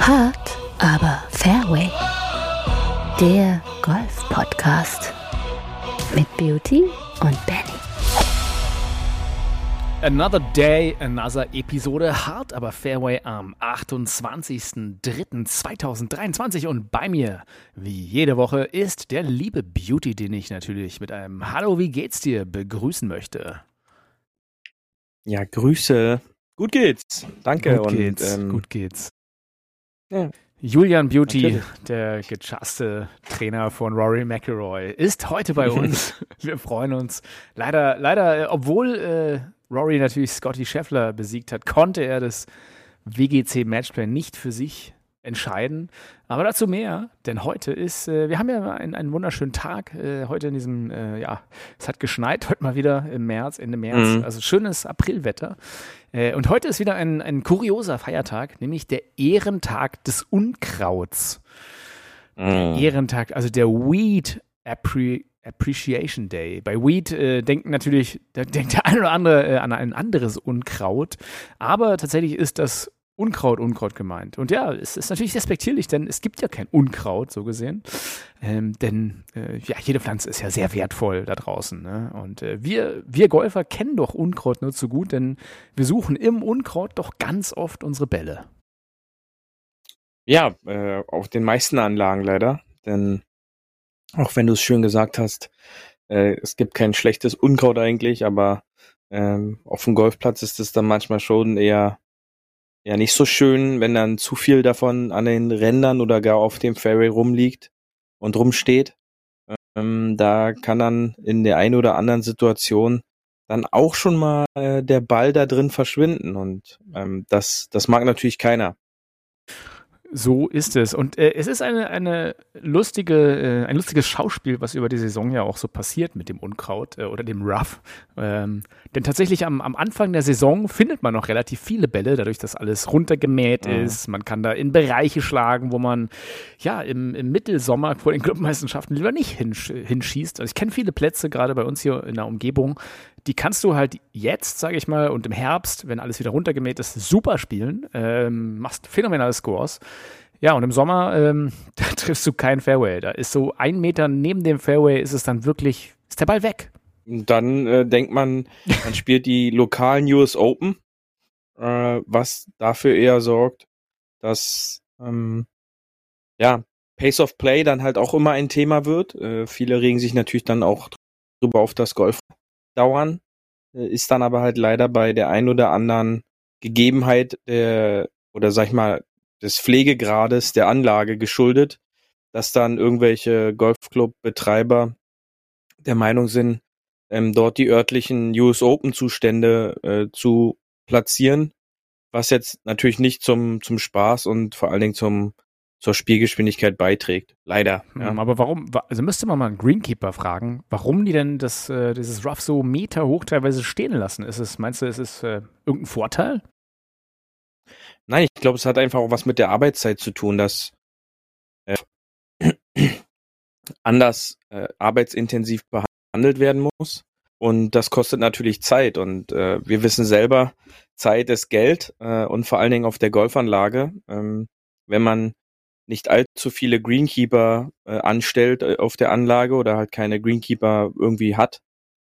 Hart, aber Fairway. Der Golf-Podcast mit Beauty und Benny. Another Day, another Episode. Hart, aber Fairway am 28.03.2023. Und bei mir, wie jede Woche, ist der liebe Beauty, den ich natürlich mit einem Hallo, wie geht's dir begrüßen möchte. Ja, Grüße. Gut geht's. Danke. Gut und, geht's. ähm, gut geht's. Ja. Julian Beauty, Natürlich. der gechasste Trainer von Rory McIlroy, ist heute bei uns. Wir freuen uns. Leider, leider, äh, obwohl äh, Rory natürlich Scotty Scheffler besiegt hat, konnte er das WGC Matchplay nicht für sich entscheiden. Aber dazu mehr, denn heute ist, äh, wir haben ja einen, einen wunderschönen Tag. Äh, heute in diesem, äh, ja, es hat geschneit heute mal wieder im März, Ende März. Mhm. Also schönes Aprilwetter. Äh, und heute ist wieder ein, ein kurioser Feiertag, nämlich der Ehrentag des Unkrauts. Mm. Ehrentag, also der Weed Appre Appreciation Day. Bei Weed äh, denken natürlich, da denkt der eine oder andere äh, an ein anderes Unkraut, aber tatsächlich ist das Unkraut, Unkraut gemeint. Und ja, es ist natürlich respektierlich, denn es gibt ja kein Unkraut, so gesehen. Ähm, denn äh, ja, jede Pflanze ist ja sehr wertvoll da draußen. Ne? Und äh, wir, wir Golfer kennen doch Unkraut nur zu gut, denn wir suchen im Unkraut doch ganz oft unsere Bälle. Ja, äh, auf den meisten Anlagen leider. Denn auch wenn du es schön gesagt hast, äh, es gibt kein schlechtes Unkraut eigentlich, aber ähm, auf dem Golfplatz ist es dann manchmal schon eher ja nicht so schön, wenn dann zu viel davon an den Rändern oder gar auf dem Fairway rumliegt und rumsteht. Ähm, da kann dann in der einen oder anderen Situation dann auch schon mal äh, der Ball da drin verschwinden und ähm, das das mag natürlich keiner. So ist es. Und äh, es ist eine, eine lustige, äh, ein lustiges Schauspiel, was über die Saison ja auch so passiert mit dem Unkraut äh, oder dem Rough. Ähm, denn tatsächlich am, am Anfang der Saison findet man noch relativ viele Bälle, dadurch, dass alles runtergemäht Mhm. ist. Man kann da in Bereiche schlagen, wo man ja im, im Mittelsommer vor den Clubmeisterschaften lieber nicht hinsch hinschießt. Also ich kenne viele Plätze, gerade bei uns hier in der Umgebung, die kannst du halt jetzt, sage ich mal, und im Herbst, wenn alles wieder runtergemäht ist, super spielen. Ähm, machst phänomenale Scores. Ja, und im Sommer, ähm, da triffst du keinen Fairway. Da ist so ein Meter neben dem Fairway, ist es dann wirklich, ist der Ball weg. Dann äh, denkt man, man spielt die lokalen US Open, äh, was dafür eher sorgt, dass ähm, ja Pace of Play dann halt auch immer ein Thema wird. Äh, viele regen sich natürlich dann auch drüber auf das Golf dauern, äh, ist dann aber halt leider bei der ein oder anderen Gegebenheit der oder sag ich mal des Pflegegrades der Anlage geschuldet, dass dann irgendwelche Golfclub-Betreiber der Meinung sind, ähm, dort die örtlichen US Open Zustände äh, zu platzieren, was jetzt natürlich nicht zum zum Spaß und vor allen Dingen zum zur Spielgeschwindigkeit beiträgt. Leider. Ja. Ähm, Aber warum, wa- also müsste man mal einen Greenkeeper fragen, warum die denn das, äh, dieses Rough so Meter hoch teilweise stehen lassen? Ist es, meinst du, ist es äh, irgendein Vorteil? Nein, ich glaube, es hat einfach auch was mit der Arbeitszeit zu tun, dass äh, anders äh, arbeitsintensiv behandelt werden muss. Und das kostet natürlich Zeit. Und äh, wir wissen selber, Zeit ist Geld äh, und vor allen Dingen auf der Golfanlage. Ähm, wenn man nicht allzu viele Greenkeeper äh, anstellt äh, auf der Anlage oder halt keine Greenkeeper irgendwie hat,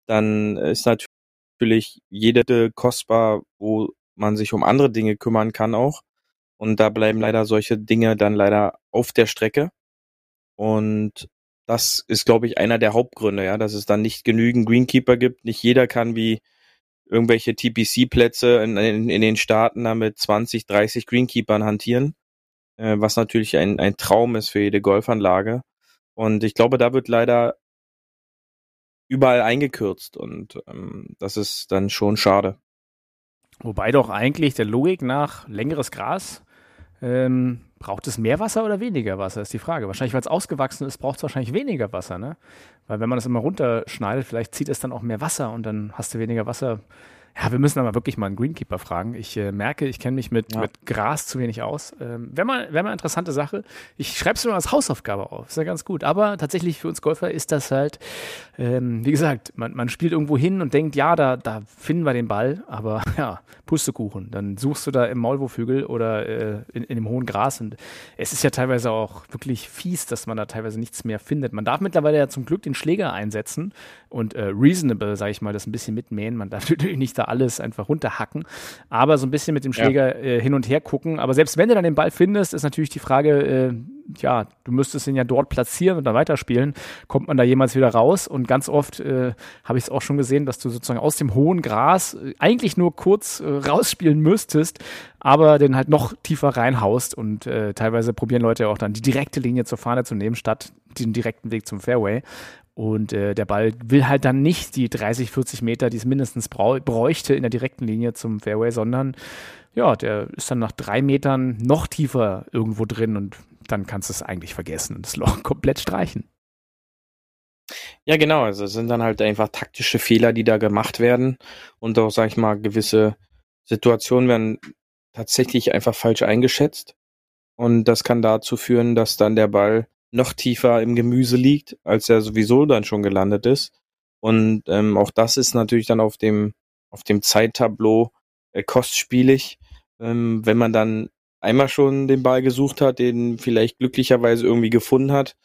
dann ist natürlich jede kostbar, wo man sich um andere Dinge kümmern kann auch. Und da bleiben leider solche Dinge dann leider auf der Strecke. Und das ist, glaube ich, einer der Hauptgründe, ja, dass es dann nicht genügend Greenkeeper gibt. Nicht jeder kann wie irgendwelche TPC-Plätze in, in, in den Staaten da mit 20, 30 Greenkeepern hantieren, äh, was natürlich ein, ein Traum ist für jede Golfanlage. Und ich glaube, da wird leider überall eingekürzt und ähm, das ist dann schon schade. Wobei doch eigentlich der Logik nach längeres Gras ähm, braucht es mehr Wasser oder weniger Wasser, ist die Frage. Wahrscheinlich, weil es ausgewachsen ist, braucht es wahrscheinlich weniger Wasser, ne? Weil wenn man das immer runterschneidet, vielleicht zieht es dann auch mehr Wasser und dann hast du weniger Wasser Ja, wir müssen aber wirklich mal einen Greenkeeper fragen. Ich äh, merke, ich kenne mich mit, ja. mit Gras zu wenig aus. Ähm, Wäre mal, wär mal eine interessante Sache. Ich schreibe es nur als Hausaufgabe auf. Ist ja ganz gut. Aber tatsächlich für uns Golfer ist das halt, ähm, wie gesagt, man, man spielt irgendwo hin und denkt, ja, da, da finden wir den Ball. Aber ja, Pustekuchen. Dann suchst du da im Maulwurfhügel oder äh, in, in dem hohen Gras. Und es ist ja teilweise auch wirklich fies, dass man da teilweise nichts mehr findet. Man darf mittlerweile ja zum Glück den Schläger einsetzen und äh, reasonable, sage ich mal, das ein bisschen mitmähen. Man darf natürlich nicht da alles einfach runterhacken, aber so ein bisschen mit dem Schläger ja. äh, hin und her gucken. Aber selbst wenn du dann den Ball findest, ist natürlich die Frage, äh, ja, du müsstest ihn ja dort platzieren und dann weiterspielen. Kommt man da jemals wieder raus? Und ganz oft äh, habe ich es auch schon gesehen, dass du sozusagen aus dem hohen Gras äh, eigentlich nur kurz äh, rausspielen müsstest, aber den halt noch tiefer reinhaust. Und äh, teilweise probieren Leute auch dann die direkte Linie zur Fahne zu nehmen, statt den direkten Weg zum Fairway. Und äh, der Ball will halt dann nicht die 30, 40 Meter, die es mindestens bräuchte in der direkten Linie zum Fairway, sondern ja, der ist dann nach drei Metern noch tiefer irgendwo drin und dann kannst du es eigentlich vergessen und das Loch komplett streichen. Ja, genau. Also es sind dann halt einfach taktische Fehler, die da gemacht werden und auch, sag ich mal, gewisse Situationen werden tatsächlich einfach falsch eingeschätzt. Und das kann dazu führen, dass dann der Ball noch tiefer im Gemüse liegt, als er sowieso dann schon gelandet ist. Und ähm, auch das ist natürlich dann auf dem, auf dem Zeittableau äh, kostspielig, ähm, wenn man dann einmal schon den Ball gesucht hat, den vielleicht glücklicherweise irgendwie gefunden hat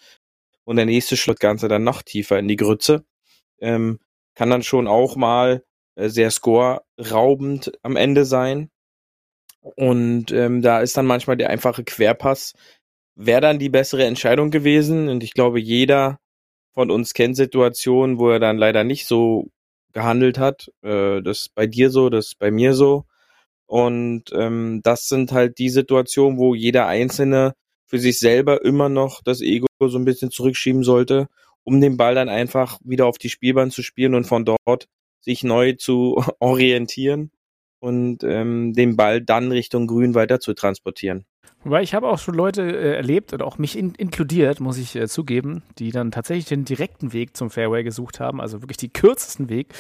und der nächste schlägt Ganze dann noch tiefer in die Grütze, ähm, kann dann schon auch mal äh, sehr score-raubend am Ende sein. Und ähm, da ist dann manchmal der einfache Querpass wäre dann die bessere Entscheidung gewesen. Und ich glaube, jeder von uns kennt Situationen, wo er dann leider nicht so gehandelt hat. Äh, das ist bei dir so, das ist bei mir so. Und ähm, das sind halt die Situationen, wo jeder Einzelne für sich selber immer noch das Ego so ein bisschen zurückschieben sollte, um den Ball dann einfach wieder auf die Spielbahn zu spielen und von dort sich neu zu orientieren und ähm, den Ball dann Richtung Grün weiter zu transportieren. Wobei ich habe auch schon Leute äh, erlebt und auch mich in, inkludiert, muss ich äh, zugeben, die dann tatsächlich den direkten Weg zum Fairway gesucht haben, also wirklich die kürzesten Weg.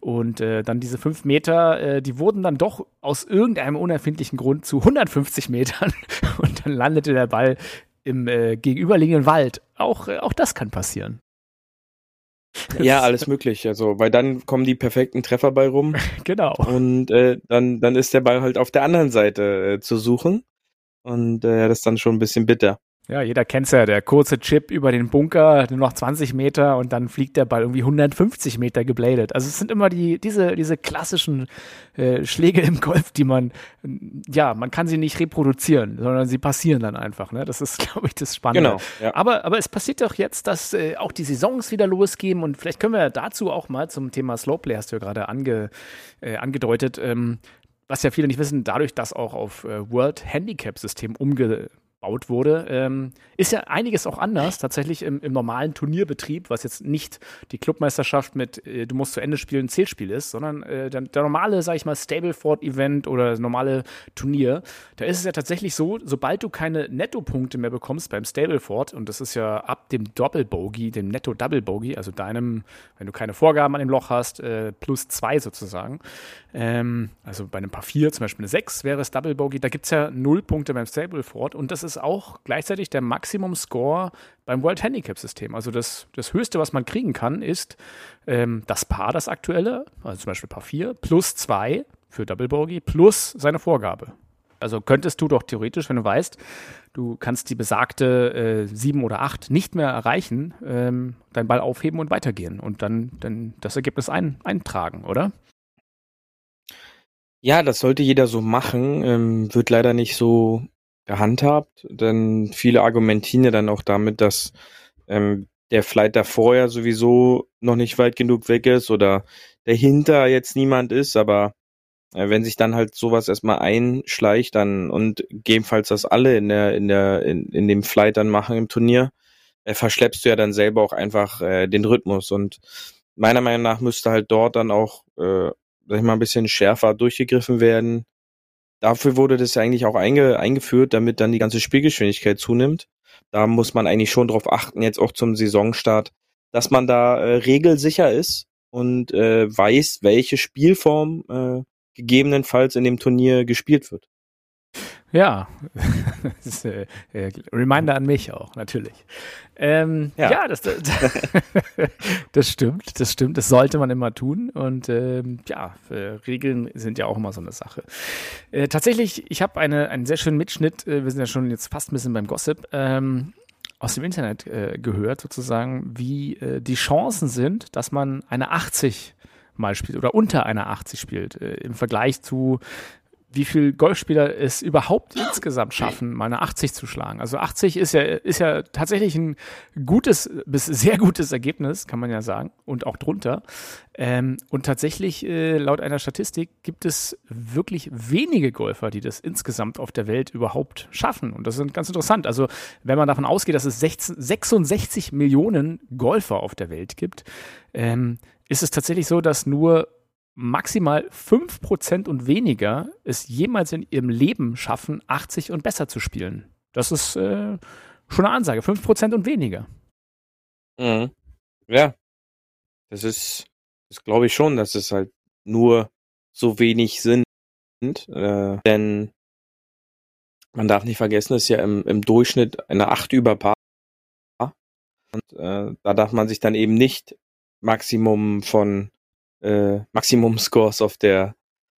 Und äh, dann diese fünf Meter, äh, die wurden dann doch aus irgendeinem unerfindlichen Grund zu 150 Metern und dann landete der Ball im äh, gegenüberliegenden Wald. Auch, äh, auch das kann passieren. Ja, alles möglich. Also, weil dann kommen die perfekten Treffer bei rum. genau. Und äh, dann, dann ist der Ball halt auf der anderen Seite äh, zu suchen. Und äh, das ist dann schon ein bisschen bitter. Ja, jeder kennt's ja, der kurze Chip über den Bunker, nur noch 20 Meter und dann fliegt der Ball irgendwie 150 Meter gebladet. Also es sind immer die, diese, diese klassischen äh, Schläge im Golf, die man, ja, man kann sie nicht reproduzieren, sondern sie passieren dann einfach. Ne? Das ist, glaube ich, das Spannende. Genau, ja. aber, aber es passiert doch jetzt, dass äh, auch die Saisons wieder losgehen und vielleicht können wir dazu auch mal zum Thema Slowplay, hast du ja gerade ange, äh, angedeutet, ähm, was ja viele nicht wissen, dadurch, dass auch auf äh, World Handicap System umge gebaut wurde, ähm, ist ja einiges auch anders tatsächlich im, im, normalen Turnierbetrieb, was jetzt nicht die Clubmeisterschaft mit äh, du musst zu Ende spielen Zählspiel ist, sondern äh, der, der, normale, sag ich mal, Stableford-Event oder normale Turnier. Da ist es ja tatsächlich so, sobald du keine Nettopunkte mehr bekommst beim Stableford, und das ist ja ab dem Doppel-Bogey, dem Netto-Double-Bogey, also deinem, wenn du keine Vorgaben an dem Loch hast, äh, plus zwei sozusagen, ähm, also bei einem Paar 4 zum Beispiel eine 6 wäre es Double Bogey, da gibt es ja null Punkte beim Stableford und das ist auch gleichzeitig der Maximum Score beim World Handicap System. Also das, das Höchste, was man kriegen kann, ist ähm, das Paar, das aktuelle, also zum Beispiel Paar 4, plus 2 für Double Bogey, plus seine Vorgabe. Also könntest du doch theoretisch, wenn du weißt, du kannst die besagte äh, 7 oder 8 nicht mehr erreichen, ähm, deinen Ball aufheben und weitergehen und dann, dann das Ergebnis ein, eintragen, oder? Ja, das sollte jeder so machen, ähm, wird leider nicht so gehandhabt, denn viele argumentieren ja dann auch damit, dass ähm, der Flight davor ja sowieso noch nicht weit genug weg ist oder dahinter jetzt niemand ist, aber äh, wenn sich dann halt sowas erstmal einschleicht dann und gegebenenfalls das alle in der in der in, in dem Flight dann machen im Turnier, äh, verschleppst du ja dann selber auch einfach äh, den Rhythmus und meiner Meinung nach müsste halt dort dann auch äh, sag ich mal, ein bisschen schärfer durchgegriffen werden. Dafür wurde das ja eigentlich auch einge eingeführt, damit dann die ganze Spielgeschwindigkeit zunimmt. Da muss man eigentlich schon drauf achten, jetzt auch zum Saisonstart, dass man da äh, regelsicher ist und äh, weiß, welche Spielform äh, gegebenenfalls in dem Turnier gespielt wird. Ja, das ist, äh, äh, Reminder an mich auch, natürlich. Ähm, ja. ja, das, das, das, stimmt, das stimmt, das sollte man immer tun. Und ähm, ja, äh, Regeln sind ja auch immer so eine Sache. Äh, tatsächlich, ich habe eine, einen sehr schönen Mitschnitt, äh, wir sind ja schon jetzt fast ein bisschen beim Gossip, ähm, aus dem Internet äh, gehört, sozusagen, wie die Chancen sind, dass man eine 80 mal spielt oder unter einer 80 spielt, im Vergleich zu wie viel Golfspieler es überhaupt insgesamt schaffen, mal eine 80 zu schlagen. Also 80 ist ja, ist ja tatsächlich ein gutes bis sehr gutes Ergebnis, kann man ja sagen, und auch drunter. Ähm, und tatsächlich, äh, laut einer Statistik, gibt es wirklich wenige Golfer, die das insgesamt auf der Welt überhaupt schaffen. Und das ist ganz interessant. Also, wenn man davon ausgeht, dass es 16, 66 Millionen Golfer auf der Welt gibt, ähm, ist es tatsächlich so, dass nur maximal 5% und weniger es jemals in ihrem Leben schaffen, 80 und besser zu spielen. Das ist äh, schon eine Ansage. 5% und weniger. Mhm. Ja. Das ist, das glaube ich schon, dass es halt nur so wenig sind. Äh, denn man darf nicht vergessen, es ist ja im, im Durchschnitt eine 8 über Paar. Und äh, da darf man sich dann eben nicht Maximum von äh, Maximum-Scores auf der,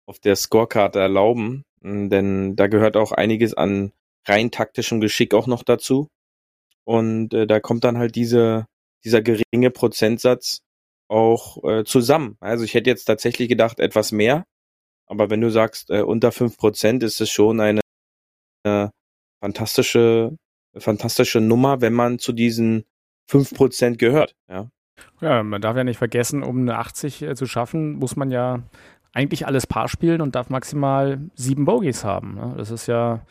auf der Scorekarte erlauben. Hm, denn da gehört auch einiges an rein taktischem Geschick auch noch dazu. Und äh, da kommt dann halt diese, dieser geringe Prozentsatz auch äh, zusammen. Also ich hätte jetzt tatsächlich gedacht, etwas mehr. Aber wenn du sagst, äh, unter fünf Prozent ist es schon eine, eine fantastische, fantastische Nummer, wenn man zu diesen fünf Prozent gehört. Ja. Ja, man darf ja nicht vergessen, um eine 80 äh, zu schaffen, muss man ja eigentlich alles Paar spielen und darf maximal sieben Bogies haben. Ne? Das ist ja,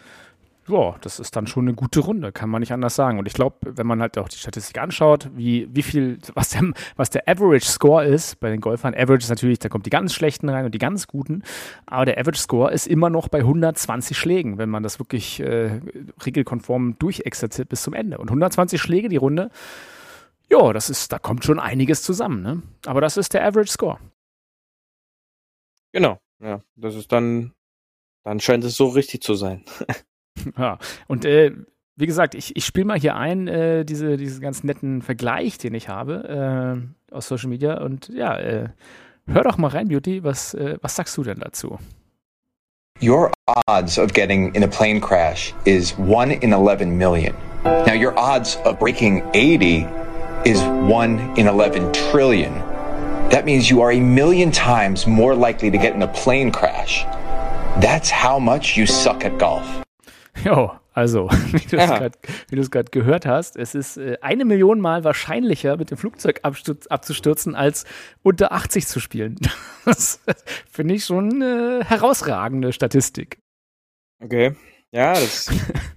ja, das ist dann schon eine gute Runde, kann man nicht anders sagen. Und ich glaube, wenn man halt auch die Statistik anschaut, wie, wie viel, was der, was der Average Score ist bei den Golfern. Average ist natürlich, da kommt die ganz schlechten rein und die ganz guten. Aber der Average Score ist immer noch bei 120 Schlägen, wenn man das wirklich äh, regelkonform durchexerziert bis zum Ende. Und 120 Schläge die Runde ja, das ist, da kommt schon einiges zusammen, ne? Aber das ist der Average Score. Genau, ja. Das ist dann, dann scheint es so richtig zu sein. ja, und äh, wie gesagt, ich, ich spiele mal hier ein, äh, diese, diesen ganz netten Vergleich, den ich habe äh, aus Social Media. Und ja, äh, hör doch mal rein, Beauty, was, äh, was sagst du denn dazu? Your odds of getting in a plane crash is 1 in 11 million. Now, your odds of breaking 80 is 1 in 11 trillion. That means you are a million times more likely to get in a plane crash. That's how much you suck at golf. Jo, also, wie du es gerade gehört hast, es ist äh, eine Million Mal wahrscheinlicher, mit dem Flugzeug abzustürzen, als unter 80 zu spielen. Das finde ich schon eine herausragende Statistik. Okay. Ja, das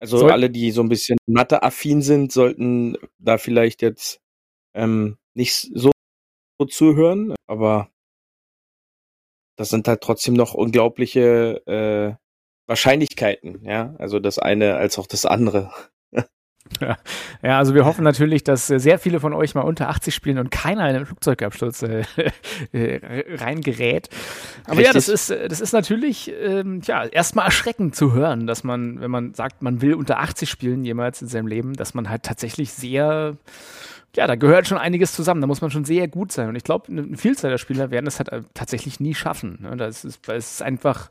Also Soll alle, die so ein bisschen Mathe-affin sind, sollten da vielleicht jetzt ähm, nicht so, so zuhören, aber das sind halt trotzdem noch unglaubliche äh, Wahrscheinlichkeiten, ja. Also das eine als auch das andere. Ja. ja, also wir hoffen natürlich, dass äh, sehr viele von euch mal unter 80 spielen und keiner in einen Flugzeugabsturz äh, äh, reingerät. Aber Richtig. ja, das ist, äh, das ist natürlich ähm, ja, erstmal erschreckend zu hören, dass man, wenn man sagt, man will unter 80 spielen jemals in seinem Leben, dass man halt tatsächlich sehr ja, da gehört schon einiges zusammen. Da muss man schon sehr gut sein. Und ich glaube, eine Vielzahl der Spieler werden es halt tatsächlich nie schaffen. Ne? Das ist, es ist einfach,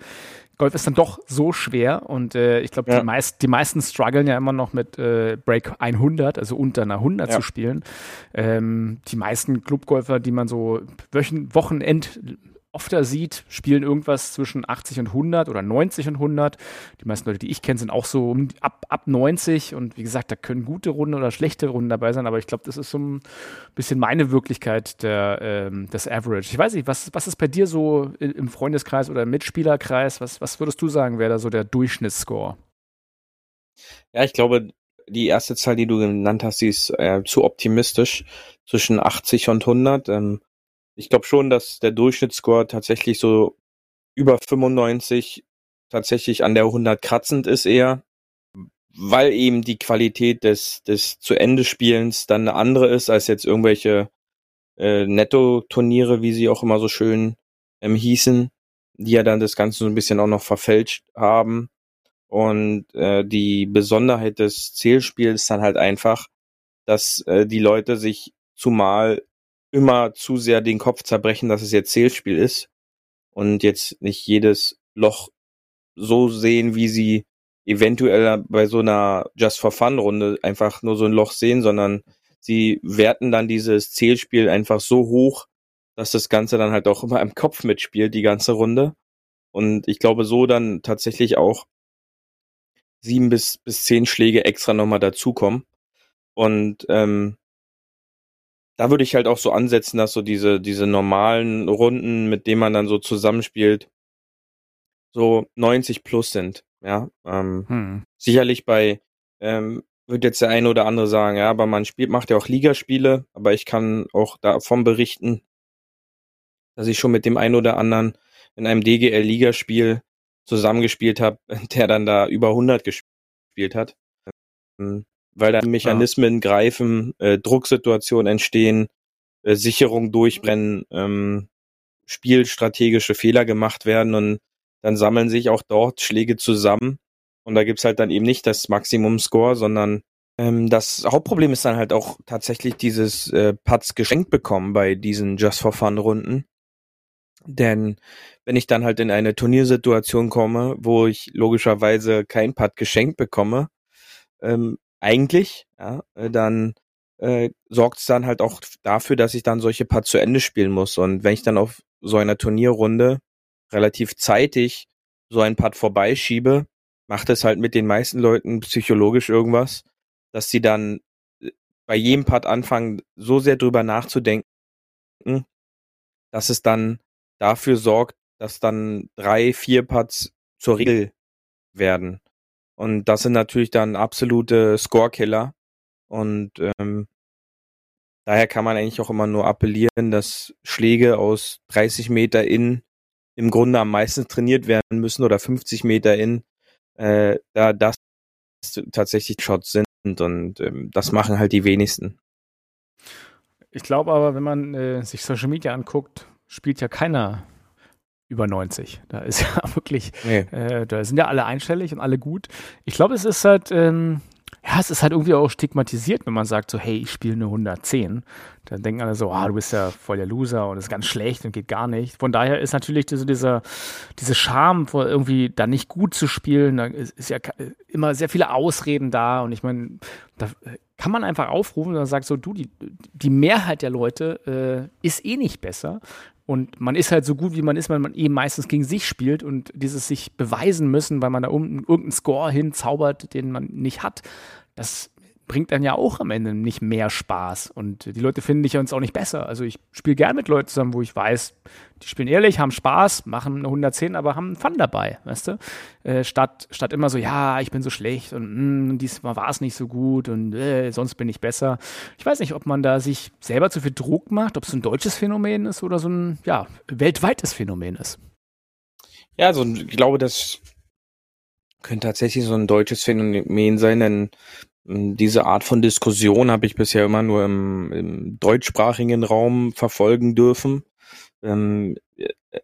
Golf ist dann doch so schwer und äh, ich glaube, ja. die, meist, die meisten strugglen ja immer noch mit äh, Break 100, also unter einer 100 ja. zu spielen. Ähm, die meisten Clubgolfer, die man so Wochen, Wochenend öfter sieht, spielen irgendwas zwischen 80 und 100 oder 90 und 100. Die meisten Leute, die ich kenne, sind auch so um, ab, ab 90 und wie gesagt, da können gute Runden oder schlechte Runden dabei sein, aber ich glaube, das ist so ein bisschen meine Wirklichkeit der, ähm, des Average. Ich weiß nicht, was, was ist bei dir so im Freundeskreis oder im Mitspielerkreis? Was, was würdest du sagen, wäre da so der Durchschnittsscore? Ja, ich glaube, die erste Zahl, die du genannt hast, die ist äh, zu optimistisch zwischen 80 und 100. Ähm, ich glaube schon, dass der Durchschnittsscore tatsächlich so über 95 tatsächlich an der 100 kratzend ist eher, weil eben die Qualität des, des zu Ende Spielens dann eine andere ist als jetzt irgendwelche äh, Netto-Turniere, wie sie auch immer so schön ähm, hießen, die ja dann das Ganze so ein bisschen auch noch verfälscht haben. Und äh, die Besonderheit des Zählspiels ist dann halt einfach, dass äh, die Leute sich zumal immer zu sehr den Kopf zerbrechen, dass es jetzt Zählspiel ist und jetzt nicht jedes Loch so sehen, wie sie eventuell bei so einer Just for Fun Runde einfach nur so ein Loch sehen, sondern sie werten dann dieses Zählspiel einfach so hoch, dass das Ganze dann halt auch immer im Kopf mitspielt, die ganze Runde. Und ich glaube, so dann tatsächlich auch sieben bis, bis zehn Schläge extra nochmal dazukommen. Und ähm, da würde ich halt auch so ansetzen, dass so diese, diese normalen Runden, mit denen man dann so zusammenspielt, so 90 plus sind. Ja, ähm, hm. sicherlich bei, ähm, wird jetzt der eine oder andere sagen, ja, aber man spielt, macht ja auch Ligaspiele, aber ich kann auch davon berichten, dass ich schon mit dem einen oder anderen in einem DGL-Ligaspiel zusammengespielt habe, der dann da über 100 gespielt hat. Ähm, weil da Mechanismen ja. greifen, äh, Drucksituationen entstehen, äh, Sicherung durchbrennen, ähm, spielstrategische Fehler gemacht werden und dann sammeln sich auch dort Schläge zusammen. Und da gibt's halt dann eben nicht das Maximum-Score, sondern ähm, das Hauptproblem ist dann halt auch tatsächlich dieses äh, Putts geschenkt bekommen bei diesen Just for Fun-Runden. Denn wenn ich dann halt in eine Turniersituation komme, wo ich logischerweise kein Putt geschenkt bekomme, ähm, eigentlich, ja, äh, dann äh, sorgt es dann halt auch dafür, dass ich dann solche Putts zu Ende spielen muss. Und wenn ich dann auf so einer Turnierrunde relativ zeitig so ein Putt vorbeischiebe, macht es halt mit den meisten Leuten psychologisch irgendwas, dass sie dann äh, bei jedem Putt anfangen, so sehr drüber nachzudenken, dass es dann dafür sorgt, dass dann drei, vier Putts zur Regel werden. Und das sind natürlich dann absolute Scorekiller. Und ähm, daher kann man eigentlich auch immer nur appellieren, dass Schläge aus 30 Meter in im Grunde am meisten trainiert werden müssen oder 50 Meter in, äh, da das tatsächlich Shots sind und ähm, das machen halt die wenigsten. Ich glaube aber, wenn man äh, sich Social Media anguckt, spielt ja keiner über 90. Da ist ja wirklich, nee. äh, da sind ja alle einstellig und alle gut. Ich glaube, es ist halt, ähm, ja, es ist halt irgendwie auch stigmatisiert, wenn man sagt so, hey, ich spiele nur 110. Dann denken alle so, ah, du bist ja voll der Loser und ist ganz schlecht und geht gar nicht. Von daher ist natürlich diese, dieser, diese Charme, irgendwie da nicht gut zu spielen, da ist, ist ja immer sehr viele Ausreden da und ich meine, da kann man einfach aufrufen und sagt so, du, die, die Mehrheit der Leute äh, ist eh nicht besser. Und man ist halt so gut, wie man ist, weil man eben meistens gegen sich spielt und dieses sich beweisen müssen, weil man da unten irgendeinen Score hinzaubert, den man nicht hat, das bringt dann ja auch am Ende nicht mehr Spaß. Und die Leute finden dich uns auch nicht besser. Also ich spiele gern mit Leuten zusammen, wo ich weiß, die spielen ehrlich, haben Spaß, machen eine 110, aber haben Fun dabei, weißt du? Äh, statt, statt immer so, ja, ich bin so schlecht und mh, hm, diesmal war es nicht so gut und äh, sonst bin ich besser. Ich weiß nicht, ob man da sich selber zu viel Druck macht, ob es ein deutsches Phänomen ist oder so ein, ja, weltweites Phänomen ist. Ja, also ich glaube, das könnte tatsächlich so ein deutsches Phänomen sein, denn diese Art von Diskussion habe ich bisher immer nur im, im deutschsprachigen Raum verfolgen dürfen. Ähm,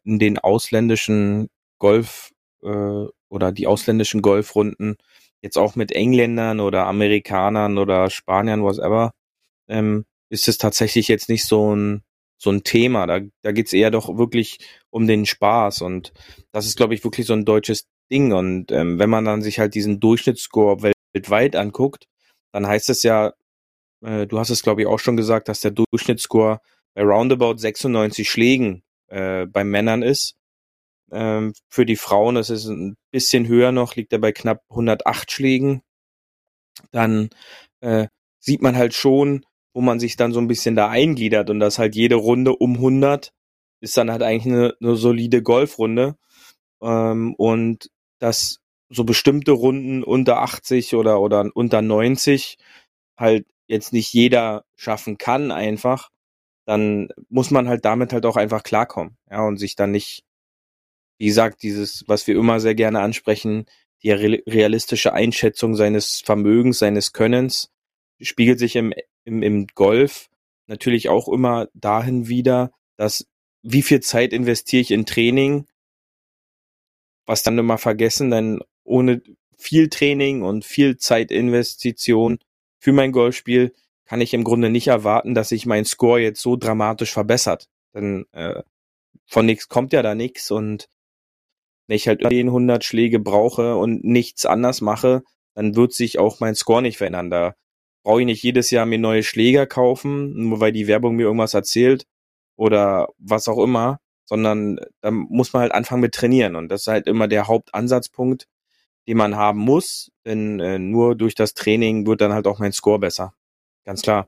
in den ausländischen Golf äh, oder die ausländischen Golfrunden, jetzt auch mit Engländern oder Amerikanern oder Spaniern, whatever, ähm, ist es tatsächlich jetzt nicht so ein so ein Thema. Da, da geht's eher doch wirklich um den Spaß. Und das ist, glaube ich, wirklich so ein deutsches Ding. Und ähm, wenn man dann sich halt diesen Durchschnittsscore weltweit anguckt, dann heißt es ja, äh, du hast es glaube ich auch schon gesagt, dass der Durchschnittsscore bei roundabout 96 Schlägen äh, bei Männern ist. Ähm, für die Frauen ist es ein bisschen höher noch, liegt er bei knapp 108 Schlägen. Dann äh, sieht man halt schon, wo man sich dann so ein bisschen da eingliedert und das halt jede Runde um 100 ist dann halt eigentlich eine, eine solide Golfrunde. Ähm, und dass so bestimmte Runden unter 80 oder, oder unter 90 halt jetzt nicht jeder schaffen kann einfach, dann muss man halt damit halt auch einfach klarkommen. Ja, und sich dann nicht, wie gesagt, dieses, was wir immer sehr gerne ansprechen, die realistische Einschätzung seines Vermögens, seines Könnens, spiegelt sich im, im, im Golf natürlich auch immer dahin wieder, dass wie viel Zeit investiere ich in Training, was dann immer vergessen, denn ohne viel Training und viel Zeitinvestition für mein Golfspiel kann ich im Grunde nicht erwarten, dass sich mein Score jetzt so dramatisch verbessert. Denn äh, von nichts kommt ja da nichts und wenn ich halt 100 Schläge brauche und nichts anders mache, dann wird sich auch mein Score nicht verändern. Da brauche ich nicht jedes Jahr mir neue Schläger kaufen, nur weil die Werbung mir irgendwas erzählt oder was auch immer, sondern da muss man halt anfangen mit trainieren und das ist halt immer der Hauptansatzpunkt, den man haben muss, denn äh, nur durch das Training wird dann halt auch mein Score besser. Ganz klar.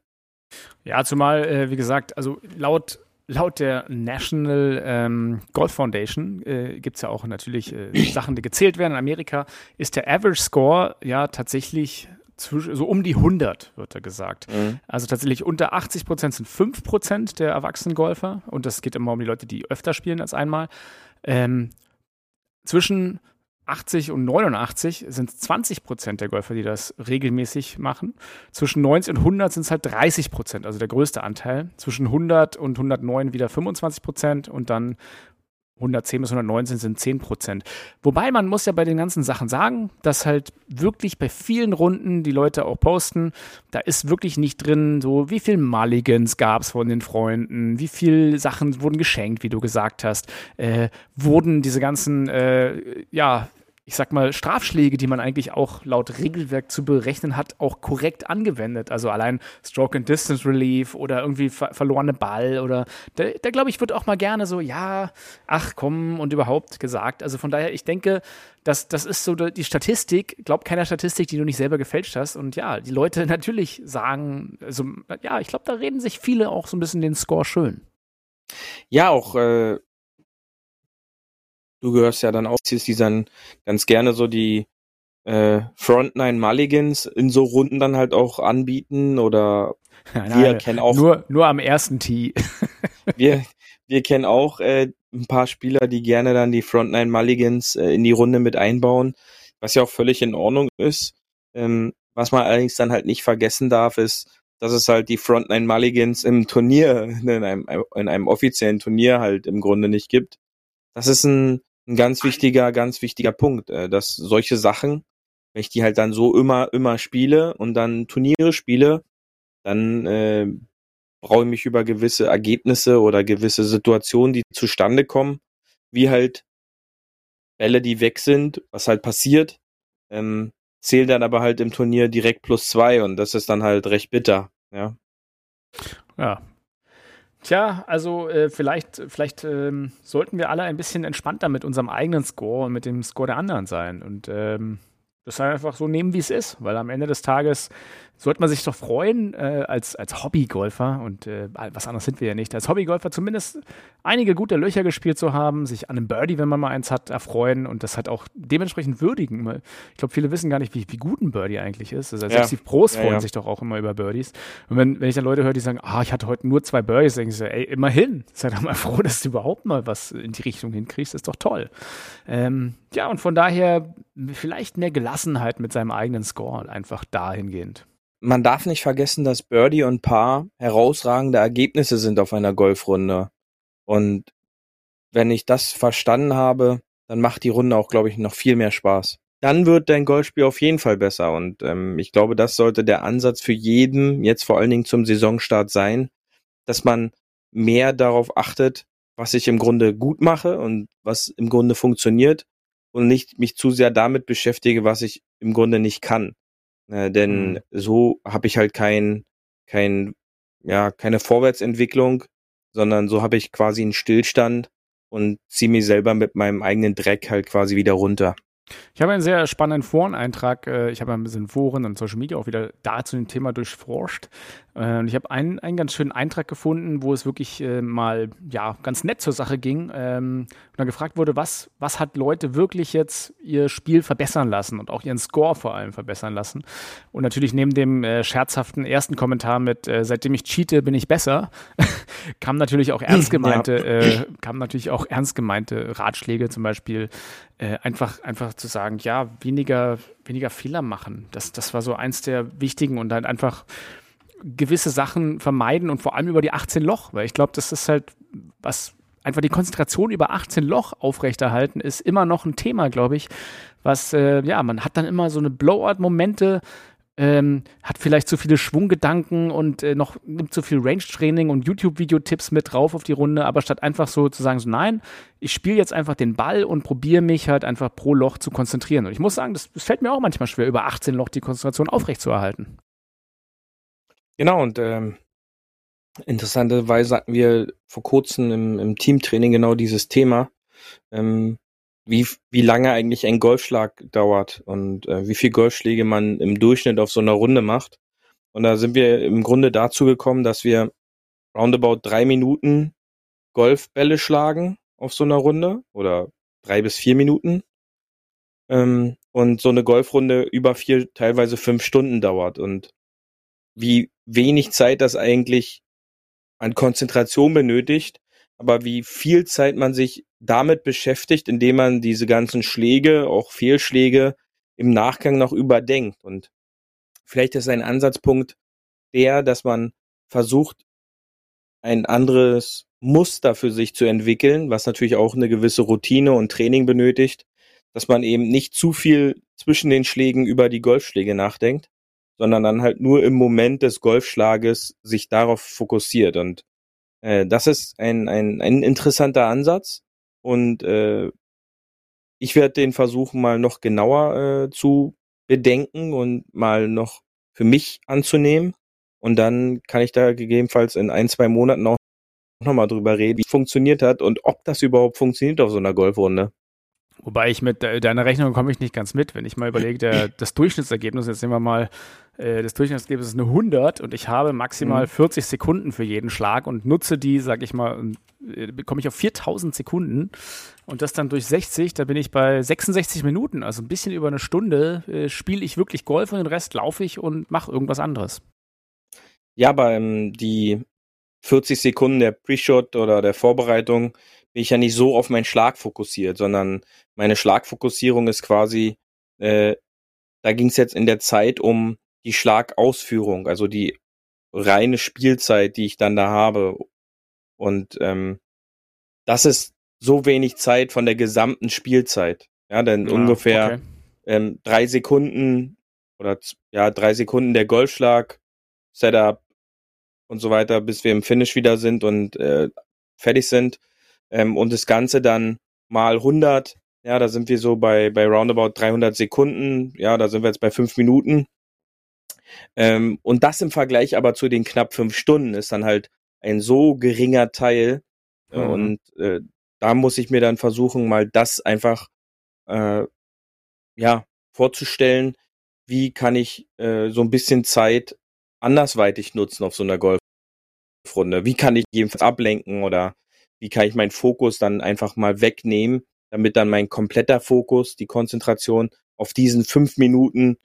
Ja, zumal, äh, wie gesagt, also laut Laut der National ähm, Golf Foundation äh, gibt es ja auch natürlich äh, Sachen, die gezählt werden. In Amerika ist der Average Score ja tatsächlich so um die 100, wird da gesagt. Mhm. Also tatsächlich unter 80 Prozent sind 5 Prozent der erwachsenen Golfer. Und das geht immer um die Leute, die öfter spielen als einmal. Ähm, zwischen 80 und 89 sind es 20 Prozent der Golfer, die das regelmäßig machen. Zwischen 90 und 100 sind es halt 30 Prozent, also der größte Anteil. Zwischen 100 und 109 wieder 25 Prozent und dann 110 bis 119 sind 10 Prozent. Wobei man muss ja bei den ganzen Sachen sagen, dass halt wirklich bei vielen Runden die Leute auch posten, da ist wirklich nicht drin, so wie viel Mulligans gab es von den Freunden, wie viel Sachen wurden geschenkt, wie du gesagt hast, äh, wurden diese ganzen, äh, ja, ich sag mal, Strafschläge, die man eigentlich auch laut Regelwerk zu berechnen hat, auch korrekt angewendet. Also allein Stroke and Distance Relief oder irgendwie ver verlorene Ball oder da, da glaube ich, wird auch mal gerne so, ja, ach komm und überhaupt gesagt. Also von daher, ich denke, das, das ist so die Statistik, glaub keiner Statistik, die du nicht selber gefälscht hast. Und ja, die Leute natürlich sagen, also ja, ich glaube, da reden sich viele auch so ein bisschen den Score schön. Ja, auch äh, du gehörst ja dann auch, die dann ganz gerne so die äh, Frontline Mulligans in so Runden dann halt auch anbieten oder Nein, wir kennen auch nur nur am ersten Tee. wir wir kennen auch äh, ein paar Spieler, die gerne dann die Frontline Mulligans äh, in die Runde mit einbauen, was ja auch völlig in Ordnung ist. Ähm, was man allerdings dann halt nicht vergessen darf, ist, dass es halt die Frontline Mulligans im Turnier, in einem, in einem offiziellen Turnier halt im Grunde nicht gibt. Das ist ein ein ganz wichtiger, ganz wichtiger Punkt, äh, dass solche Sachen, wenn ich die halt dann so immer, immer spiele und dann Turniere spiele, dann äh, brauche ich mich über gewisse Ergebnisse oder gewisse Situationen, die zustande kommen, wie halt Bälle, die weg sind, was halt passiert, ähm, zählen dann aber halt im Turnier direkt plus zwei und das ist dann halt recht bitter, ja. Ja, Tja, also äh, vielleicht, vielleicht ähm, sollten wir alle ein bisschen entspannter mit unserem eigenen Score und mit dem Score der anderen sein. Und ähm, das einfach so nehmen, wie es ist, weil am Ende des Tages sollte man sich doch freuen, äh, als, als Hobbygolfer, und äh, was anderes sind wir ja nicht, als Hobbygolfer zumindest einige gute Löcher gespielt zu haben, sich an einem Birdie, wenn man mal eins hat, erfreuen und das halt auch dementsprechend würdigen. Ich glaube, viele wissen gar nicht, wie, wie gut ein Birdie eigentlich ist. Also selbst ja. die Pros freuen ja. sich doch auch immer über Birdies. Und wenn, wenn ich dann Leute höre, die sagen, ah, ich hatte heute nur zwei Birdies, denke ich so, ey, immerhin. Sei doch mal froh, dass du überhaupt mal was in die Richtung hinkriegst, das ist doch toll. Ähm, ja, und von daher vielleicht mehr Gelassenheit mit seinem eigenen Score, einfach dahingehend. Man darf nicht vergessen, dass Birdie und Paar herausragende Ergebnisse sind auf einer Golfrunde. Und wenn ich das verstanden habe, dann macht die Runde auch, glaube ich, noch viel mehr Spaß. Dann wird dein Golfspiel auf jeden Fall besser. Und ähm, ich glaube, das sollte der Ansatz für jeden, jetzt vor allen Dingen zum Saisonstart sein, dass man mehr darauf achtet, was ich im Grunde gut mache und was im Grunde funktioniert und nicht mich zu sehr damit beschäftige, was ich im Grunde nicht kann. Äh, denn mhm. so habe ich halt kein, kein, ja, keine Vorwärtsentwicklung, sondern so habe ich quasi einen Stillstand und ziehe mich selber mit meinem eigenen Dreck halt quasi wieder runter. Ich habe einen sehr spannenden Foreneintrag. Äh, ich habe ein bisschen Foren und Social Media auch wieder da zu dem Thema durchforscht. Äh, und ich habe einen, einen ganz schönen Eintrag gefunden, wo es wirklich äh, mal ja, ganz nett zur Sache ging. Ähm, und dann gefragt wurde, was, was hat Leute wirklich jetzt ihr Spiel verbessern lassen und auch ihren Score vor allem verbessern lassen. Und natürlich neben dem äh, scherzhaften ersten Kommentar mit, äh, seitdem ich cheate, bin ich besser, kam natürlich auch ernst gemeinte, äh, kam natürlich auch ernst gemeinte Ratschläge, zum Beispiel äh, einfach, einfach zu sagen, ja, weniger, weniger Fehler machen. Das, das war so eins der wichtigen und dann einfach gewisse Sachen vermeiden und vor allem über die 18 Loch, weil ich glaube, das ist halt was einfach die Konzentration über 18 Loch aufrechterhalten ist immer noch ein Thema, glaube ich, was äh, ja, man hat dann immer so eine Blowout-Momente, ähm, hat vielleicht zu viele Schwunggedanken und äh, noch nimmt zu viel Range-Training und YouTube-Videotipps mit drauf auf die Runde, aber statt einfach so zu sagen, so nein, ich spiele jetzt einfach den Ball und probiere mich halt einfach pro Loch zu konzentrieren. Und ich muss sagen, das, das fällt mir auch manchmal schwer, über 18 Loch die Konzentration aufrechtzuerhalten. Genau, und ähm, interessanterweise hatten wir vor kurzem im, im Teamtraining genau dieses Thema. Ähm, wie, wie lange eigentlich ein Golfschlag dauert und äh, wie viel Golfschläge man im Durchschnitt auf so einer Runde macht. Und da sind wir im Grunde dazu gekommen, dass wir roundabout drei Minuten Golfbälle schlagen auf so einer Runde oder drei bis vier Minuten. Ähm, und so eine Golfrunde über vier, teilweise fünf Stunden dauert. Und wie wenig Zeit das eigentlich an Konzentration benötigt, aber wie viel Zeit man sich damit beschäftigt, indem man diese ganzen Schläge, auch Fehlschläge im Nachgang noch überdenkt. Und vielleicht ist ein Ansatzpunkt der, dass man versucht, ein anderes Muster für sich zu entwickeln, was natürlich auch eine gewisse Routine und Training benötigt, dass man eben nicht zu viel zwischen den Schlägen über die Golfschläge nachdenkt, sondern dann halt nur im Moment des Golfschlages sich darauf fokussiert. Und äh, das ist ein, ein, ein interessanter Ansatz und äh, ich werde den versuchen mal noch genauer äh, zu bedenken und mal noch für mich anzunehmen. Und dann kann ich da gegebenenfalls in ein, zwei Monaten auch nochmal drüber reden, wie es funktioniert hat und ob das überhaupt funktioniert auf so einer Golfrunde. Wobei ich mit deiner Rechnung komme ich nicht ganz mit. Wenn ich mal überlege, der, das Durchschnittsergebnis, jetzt nehmen wir mal, äh, das Durchschnittsergebnis ist eine 100 und ich habe maximal mhm. 40 Sekunden für jeden Schlag und nutze die, sag ich mal, äh, komme ich auf 4000 Sekunden und das dann durch 60, da bin ich bei 66 Minuten, also ein bisschen über eine Stunde, äh, spiele ich wirklich Golf und den Rest laufe ich und mache irgendwas anderes. Ja, aber ähm, die 40 Sekunden der Pre-Shot oder der Vorbereitung bin ich ja nicht so auf meinen Schlag fokussiert, sondern meine Schlagfokussierung ist quasi, äh, da ging es jetzt in der Zeit um die Schlagausführung, also die reine Spielzeit, die ich dann da habe. Und ähm, das ist so wenig Zeit von der gesamten Spielzeit. Ja, denn ja, ungefähr okay. ähm, drei Sekunden oder ja, drei Sekunden der Golfschlag, Setup und so weiter, bis wir im Finish wieder sind und äh, fertig sind. Ähm, und das Ganze dann mal 100 ja, da sind wir so bei, bei roundabout 300 Sekunden. Ja, da sind wir jetzt bei fünf Minuten. Ähm, und das im Vergleich aber zu den knapp fünf Stunden ist dann halt ein so geringer Teil. Mhm. Und äh, da muss ich mir dann versuchen, mal das einfach äh, ja vorzustellen, wie kann ich äh, so ein bisschen Zeit andersweitig nutzen auf so einer Golfrunde? Wie kann ich jedenfalls ablenken oder wie kann ich meinen Fokus dann einfach mal wegnehmen damit dann mein kompletter Fokus, die Konzentration auf diesen fünf Minuten,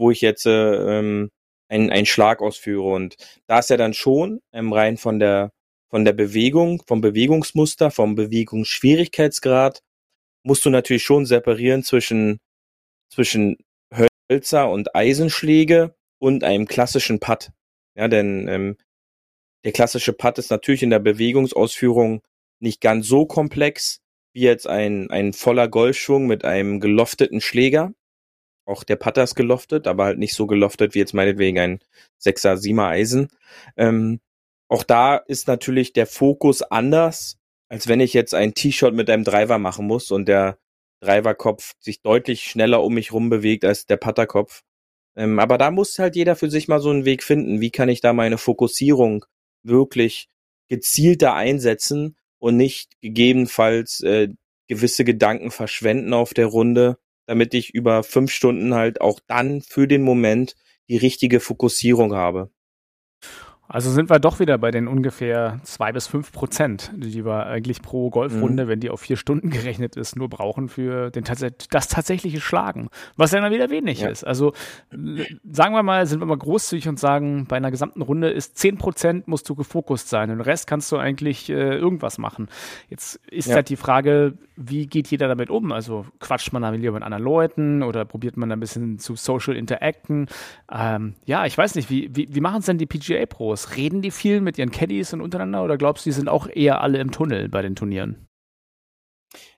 wo ich jetzt äh, ähm, einen, einen Schlag ausführe. Und da ist ja dann schon ähm, rein von der von der Bewegung, vom Bewegungsmuster, vom Bewegungsschwierigkeitsgrad, musst du natürlich schon separieren zwischen, zwischen Hölzer und Eisenschläge und einem klassischen Putt. Ja, denn ähm, der klassische Putt ist natürlich in der Bewegungsausführung nicht ganz so komplex, wie jetzt ein, ein voller Golfschwung mit einem gelofteten Schläger. Auch der Putter ist geloftet, aber halt nicht so geloftet wie jetzt meinetwegen ein 6er, 7er Eisen. Ähm, auch da ist natürlich der Fokus anders, als wenn ich jetzt ein T-Shot mit einem Driver machen muss und der Driverkopf sich deutlich schneller um mich rum bewegt als der Putterkopf. Ähm, aber da muss halt jeder für sich mal so einen Weg finden. Wie kann ich da meine Fokussierung wirklich gezielter einsetzen, und nicht gegebenenfalls äh, gewisse Gedanken verschwenden auf der Runde, damit ich über fünf Stunden halt auch dann für den Moment die richtige Fokussierung habe. Also sind wir doch wieder bei den ungefähr zwei bis fünf Prozent, die wir eigentlich pro Golfrunde, mhm. wenn die auf vier Stunden gerechnet ist, nur brauchen für den, das tatsächliche Schlagen. Was dann wieder wenig ja. ist. Also sagen wir mal, sind wir mal großzügig und sagen, bei einer gesamten Runde ist zehn Prozent musst du gefokust sein. Den Rest kannst du eigentlich äh, irgendwas machen. Jetzt ist ja. halt die Frage, wie geht jeder damit um? Also quatscht man da lieber mit anderen Leuten oder probiert man da ein bisschen zu social interacten? Ähm, ja, ich weiß nicht, wie, wie, wie machen es denn die PGA-Pros? Reden die viel mit ihren Caddies und untereinander oder glaubst du, die sind auch eher alle im Tunnel bei den Turnieren?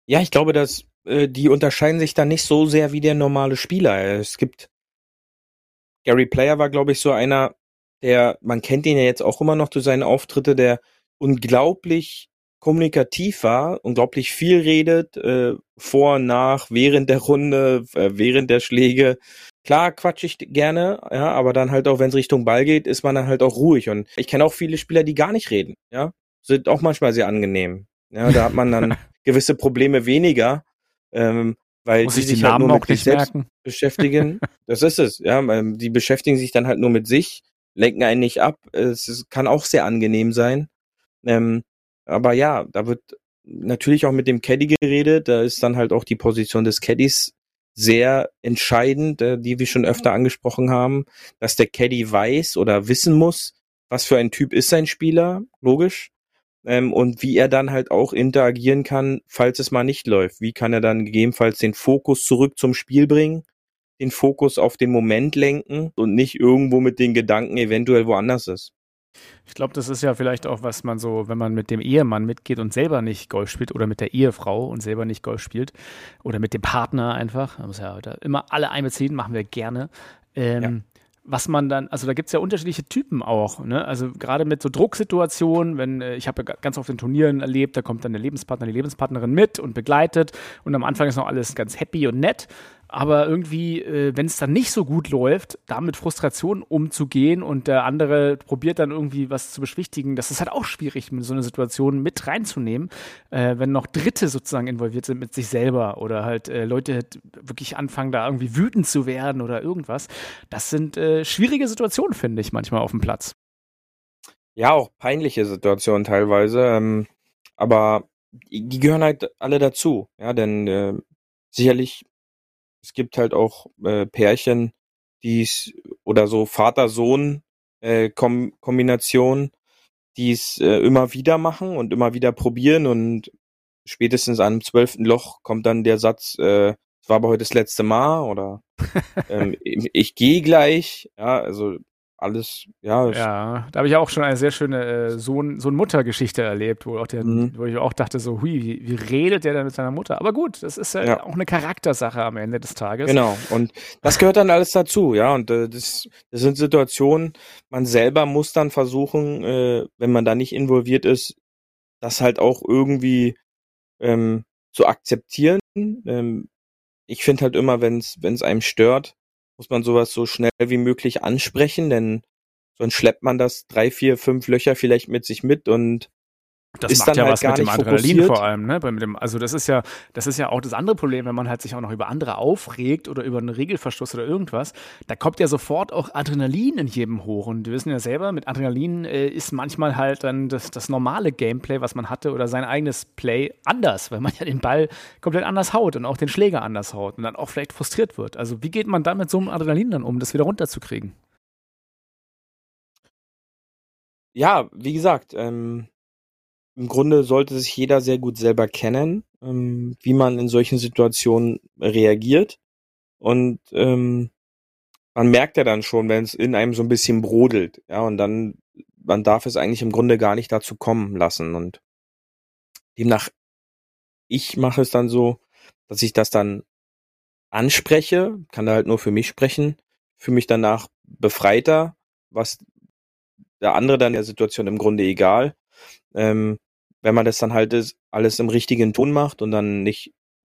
Ja, ich glaube, dass äh, die unterscheiden sich da nicht so sehr wie der normale Spieler. Es gibt Gary Player war, glaube ich, so einer, der, man kennt ihn ja jetzt auch immer noch durch seine Auftritte, der unglaublich kommunikativ war, unglaublich viel redet, äh, vor, nach, während der Runde, äh, während der Schläge. Klar quatsch ich gerne, ja, aber dann halt auch, wenn es Richtung Ball geht, ist man dann halt auch ruhig. Und ich kenne auch viele Spieler, die gar nicht reden, ja. Sind auch manchmal sehr angenehm. Ja, da hat man dann gewisse Probleme weniger, ähm, weil Muss die sich halt nur mit sich selbst merken? beschäftigen. das ist es, ja. Die beschäftigen sich dann halt nur mit sich, lenken einen nicht ab. Es, es kann auch sehr angenehm sein. Ähm, aber ja, da wird natürlich auch mit dem Caddy geredet. Da ist dann halt auch die Position des Caddies sehr entscheidend, äh, die wir schon öfter angesprochen haben, dass der Caddy weiß oder wissen muss, was für ein Typ ist sein Spieler, logisch. Ähm, und wie er dann halt auch interagieren kann, falls es mal nicht läuft. Wie kann er dann gegebenenfalls den Fokus zurück zum Spiel bringen, den Fokus auf den Moment lenken und nicht irgendwo mit den Gedanken eventuell woanders ist. Ich glaube, das ist ja vielleicht auch, was man so, wenn man mit dem Ehemann mitgeht und selber nicht Golf spielt oder mit der Ehefrau und selber nicht Golf spielt oder mit dem Partner einfach, man muss ja heute immer alle einbeziehen, machen wir gerne. Ähm, ja. Was man dann, also da gibt es ja unterschiedliche Typen auch, ne? Also gerade mit so Drucksituationen, wenn, äh, ich habe ja ganz oft in Turnieren erlebt, da kommt dann der Lebenspartner, die Lebenspartnerin mit und begleitet und am Anfang ist noch alles ganz happy und nett aber irgendwie, äh, wenn es dann nicht so gut läuft, da mit Frustration umzugehen und der andere probiert dann irgendwie was zu beschwichtigen, das ist halt auch schwierig, mit so einer Situation mit reinzunehmen, äh, wenn noch Dritte sozusagen involviert sind mit sich selber oder halt äh, Leute wirklich anfangen, da irgendwie wütend zu werden oder irgendwas. Das sind äh, schwierige Situationen, finde ich, manchmal auf dem Platz. Ja, auch peinliche Situationen teilweise, ähm, aber die gehören halt alle dazu, ja, denn äh, sicherlich es gibt halt auch äh, Pärchen, die es oder so Vater-Sohn äh, die es äh, immer wieder machen und immer wieder probieren und spätestens an dem zwölften Loch kommt dann der Satz, äh, es war aber heute das letzte Mal oder ähm, ich, ich gehe gleich. Ja, also alles, ja. Ja, da habe ich auch schon eine sehr schöne äh, Sohn, Sohn-Mutter-Geschichte erlebt, wo, auch der, mhm. wo ich auch dachte, so, hui, wie, wie redet der denn mit seiner Mutter? Aber gut, das ist ja, ja, auch eine Charaktersache am Ende des Tages. Genau, und das gehört dann alles dazu, ja. Und äh, das, das sind Situationen, man selber muss dann versuchen, äh, wenn man da nicht involviert ist, das halt auch irgendwie ähm, zu akzeptieren. Ähm, ich finde halt immer, wenn es einem stört, muss man sowas so schnell wie möglich ansprechen, denn sonst schleppt man das drei, vier, fünf Löcher vielleicht mit sich mit und das ist macht ja halt was mit dem Adrenalin fokussiert. vor allem, ne? Mit dem, also das ist ja, das ist ja auch das andere Problem, wenn man halt sich auch noch über andere aufregt oder über einen Regelverstoß oder irgendwas, da kommt ja sofort auch Adrenalin in jedem hoch. Und wir wissen ja selber, mit Adrenalin äh, ist manchmal halt dann das, das normale Gameplay, was man hatte, oder sein eigenes Play anders, weil man ja den Ball komplett anders haut und auch den Schläger anders haut und dann auch vielleicht frustriert wird. Also wie geht man da mit so einem Adrenalin dann um, das wieder runterzukriegen? Ja, wie gesagt, ähm, im Grunde sollte sich jeder sehr gut selber kennen, ähm, wie man in solchen Situationen reagiert. Und ähm, man merkt ja dann schon, wenn es in einem so ein bisschen brodelt, ja, und dann, man darf es eigentlich im Grunde gar nicht dazu kommen lassen. Und demnach, ich mache es dann so, dass ich das dann anspreche, kann da halt nur für mich sprechen, fühle mich danach befreiter, was der andere dann der Situation im Grunde egal. Ähm, wenn man das dann halt ist, alles im richtigen Ton macht und dann nicht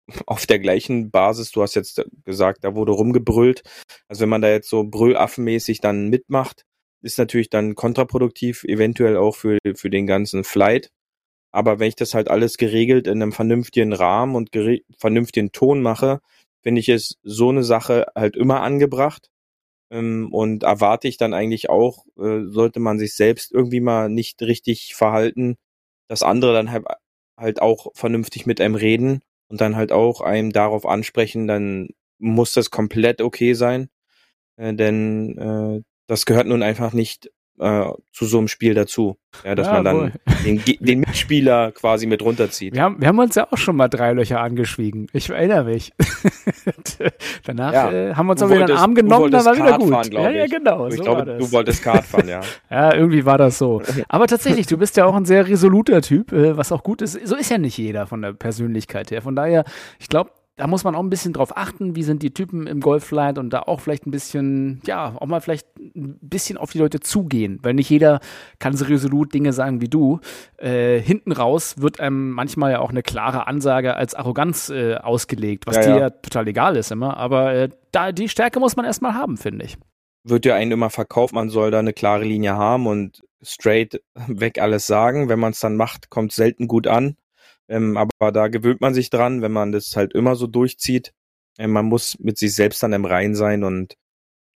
auf der gleichen Basis, du hast jetzt gesagt, da wurde rumgebrüllt. Also wenn man da jetzt so brüllaffenmäßig dann mitmacht, ist natürlich dann kontraproduktiv, eventuell auch für, für den ganzen Flight. Aber wenn ich das halt alles geregelt in einem vernünftigen Rahmen und vernünftigen Ton mache, finde ich es so eine Sache halt immer angebracht. Ähm, und erwarte ich dann eigentlich auch, äh, sollte man sich selbst irgendwie mal nicht richtig verhalten, dass andere dann halt, halt auch vernünftig mit einem reden und dann halt auch einem darauf ansprechen, dann muss das komplett okay sein. Äh, denn äh, das gehört nun einfach nicht äh, zu so einem Spiel dazu. Ja, dass ja, man dann den, den, Mitspieler quasi mit runterzieht. Wir haben, wir haben uns ja auch schon mal drei Löcher angeschwiegen. Ich erinnere mich. Danach ja, äh, haben wir uns auch wieder den Arm genommen, dann war wieder gut. Fahren, ja, ja, genau. Ich so glaube, du wolltest Kart fahren, ja. ja, irgendwie war das so. Aber tatsächlich, du bist ja auch ein sehr resoluter Typ, äh, was auch gut ist. So ist ja nicht jeder von der Persönlichkeit her. Von daher, ich glaube, da muss man auch ein bisschen drauf achten, wie sind die Typen im Golflight und da auch vielleicht ein bisschen, ja, auch mal vielleicht ein bisschen auf die Leute zugehen, weil nicht jeder kann so resolut Dinge sagen wie du. Äh, hinten raus wird einem manchmal ja auch eine klare Ansage als Arroganz äh, ausgelegt, was ja, dir ja. ja total egal ist immer, aber äh, da die Stärke muss man erstmal haben, finde ich. Wird ja einen immer verkauft, man soll da eine klare Linie haben und straight weg alles sagen. Wenn man es dann macht, kommt selten gut an. Ähm, aber da gewöhnt man sich dran, wenn man das halt immer so durchzieht. Ähm, man muss mit sich selbst dann im Rein sein und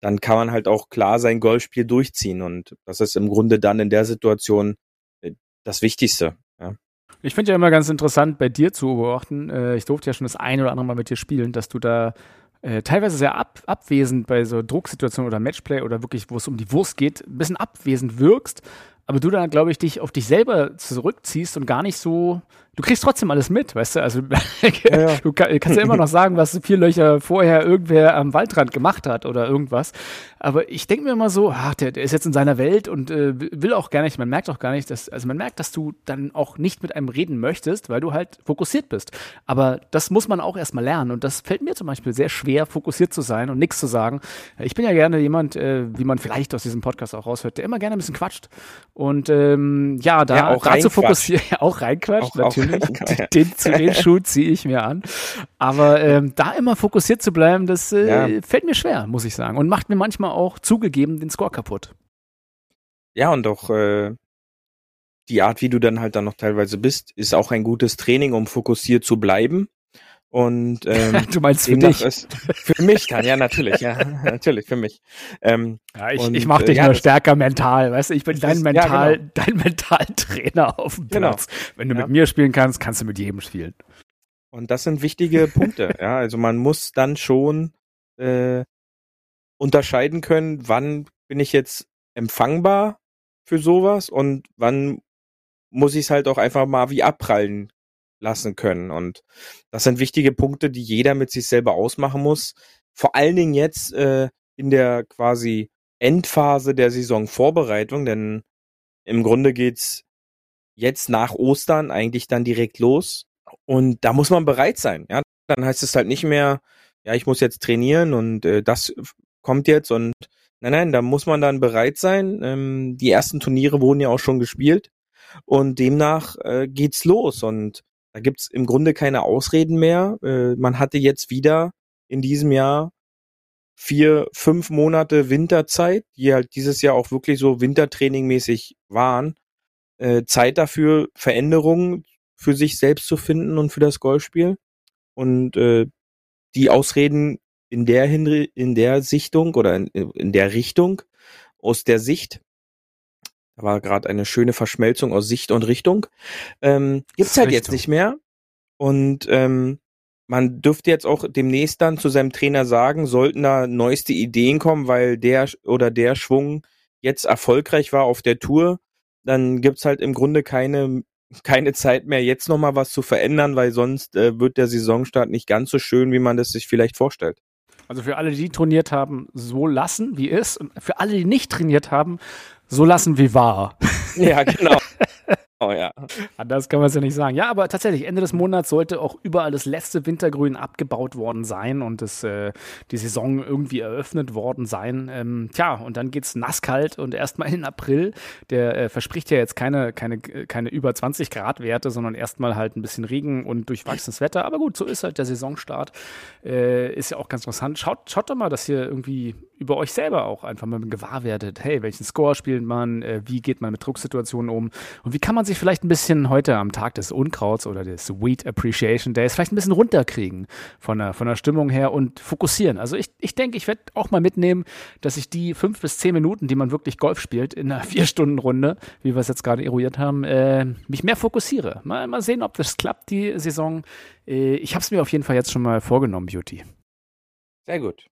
dann kann man halt auch klar sein Golfspiel durchziehen. Und das ist im Grunde dann in der Situation äh, das Wichtigste. Ja. Ich finde ja immer ganz interessant, bei dir zu beobachten. Äh, ich durfte ja schon das eine oder andere Mal mit dir spielen, dass du da äh, teilweise sehr ab, abwesend bei so Drucksituationen oder Matchplay oder wirklich, wo es um die Wurst geht, ein bisschen abwesend wirkst, aber du dann, glaube ich, dich auf dich selber zurückziehst und gar nicht so du kriegst trotzdem alles mit, weißt du? Also ja, ja. du kannst ja immer noch sagen, was vier Löcher vorher irgendwer am Waldrand gemacht hat oder irgendwas. Aber ich denke mir immer so, ach, der, der ist jetzt in seiner Welt und äh, will auch gar nicht, man merkt auch gar nicht, dass, also man merkt, dass du dann auch nicht mit einem reden möchtest, weil du halt fokussiert bist. Aber das muss man auch erstmal lernen und das fällt mir zum Beispiel sehr schwer, fokussiert zu sein und nichts zu sagen. Ich bin ja gerne jemand, äh, wie man vielleicht aus diesem Podcast auch raushört, der immer gerne ein bisschen quatscht. Und ähm, ja, da, ja, auch zu fokussieren, auch reinquatscht, auch, natürlich natürlich. den, zu den Schuh ziehe ich mir an. Aber ähm, da immer fokussiert zu bleiben, das äh, ja. fällt mir schwer, muss ich sagen. Und macht mir manchmal auch zugegeben den Score kaputt. Ja, und auch äh, die Art, wie du dann halt dann noch teilweise bist, ist auch ein gutes Training, um fokussiert zu bleiben. Und ähm, du meinst für dich? Ist, für mich dann, ja, natürlich, ja, natürlich, für mich. Ähm, ja, ich, und, ich mache dich äh, nur stärker mental, weißt du, ich bin dein ist, Mental, ja, genau. dein Mentaltrainer auf dem genau. Platz. Genau. Wenn du ja. mit mir spielen kannst, kannst du mit jedem spielen. Und das sind wichtige Punkte, ja. Also man muss dann schon äh, unterscheiden können, wann bin ich jetzt empfangbar für sowas und wann muss ich es halt auch einfach mal wie abprallen lassen können. Und das sind wichtige Punkte, die jeder mit sich selber ausmachen muss. Vor allen Dingen jetzt äh, in der quasi Endphase der Saisonvorbereitung, denn im Grunde geht's jetzt nach Ostern eigentlich dann direkt los. Und da muss man bereit sein. Ja, dann heißt es halt nicht mehr, ja, ich muss jetzt trainieren und äh, das kommt jetzt und nein, nein, da muss man dann bereit sein. Ähm, die ersten Turniere wurden ja auch schon gespielt und demnach äh, geht's los und da gibt's im Grunde keine Ausreden mehr. Äh, man hatte jetzt wieder in diesem Jahr vier, fünf Monate Winterzeit, die halt dieses Jahr auch wirklich so Wintertrainingmäßig waren. Äh, Zeit dafür, Veränderungen für sich selbst zu finden und für das Golfspiel. Und äh, die Ausreden in der Hinri in der Sichtung oder in, in der Richtung, aus der Sicht da war gerade eine schöne Verschmelzung aus Sicht und Richtung. Ähm, gibt's halt Richtung. jetzt nicht mehr. Und ähm, man dürfte jetzt auch demnächst dann zu seinem Trainer sagen, sollten da neueste Ideen kommen, weil der oder der Schwung jetzt erfolgreich war auf der Tour, dann gibt's halt im Grunde keine keine Zeit mehr, jetzt nochmal was zu verändern, weil sonst äh, wird der Saisonstart nicht ganz so schön, wie man das sich vielleicht vorstellt. Also für alle, die trainiert haben, so lassen, wie ist. Und für alle, die nicht trainiert haben, so lassen wie wahr. Ja, genau. Oh ja. Anders kann man es ja nicht sagen. Ja, aber tatsächlich, Ende des Monats sollte auch überall das letzte Wintergrün abgebaut worden sein und das, äh, die Saison irgendwie eröffnet worden sein. Ähm, tja, und dann geht's nasskalt und erstmal in den April. Der äh, verspricht ja jetzt keine, keine, keine über 20 Grad Werte, sondern erstmal halt ein bisschen Regen und durchwachsenes Wetter. Aber gut, so ist halt der Saisonstart. Äh, ist ja auch ganz interessant. Schaut, schaut doch mal, dass ihr irgendwie über euch selber auch einfach mal gewahr werdet. Hey, welchen Score spielt man? Äh, wie geht man mit Drucksituationen um? Und wie kann man sich vielleicht ein bisschen heute am Tag des Unkrauts oder des Wheat Appreciation Days vielleicht ein bisschen runterkriegen von der, von der Stimmung her und fokussieren? Also ich, ich denke, ich werde auch mal mitnehmen, dass ich die fünf bis zehn Minuten, die man wirklich Golf spielt, in einer Vier-Stunden-Runde, wie wir es jetzt gerade eruiert haben, äh, mich mehr fokussiere. Mal, mal sehen, ob das klappt, die Saison. Äh, ich habe es mir auf jeden Fall jetzt schon mal vorgenommen, Beauty. Sehr gut.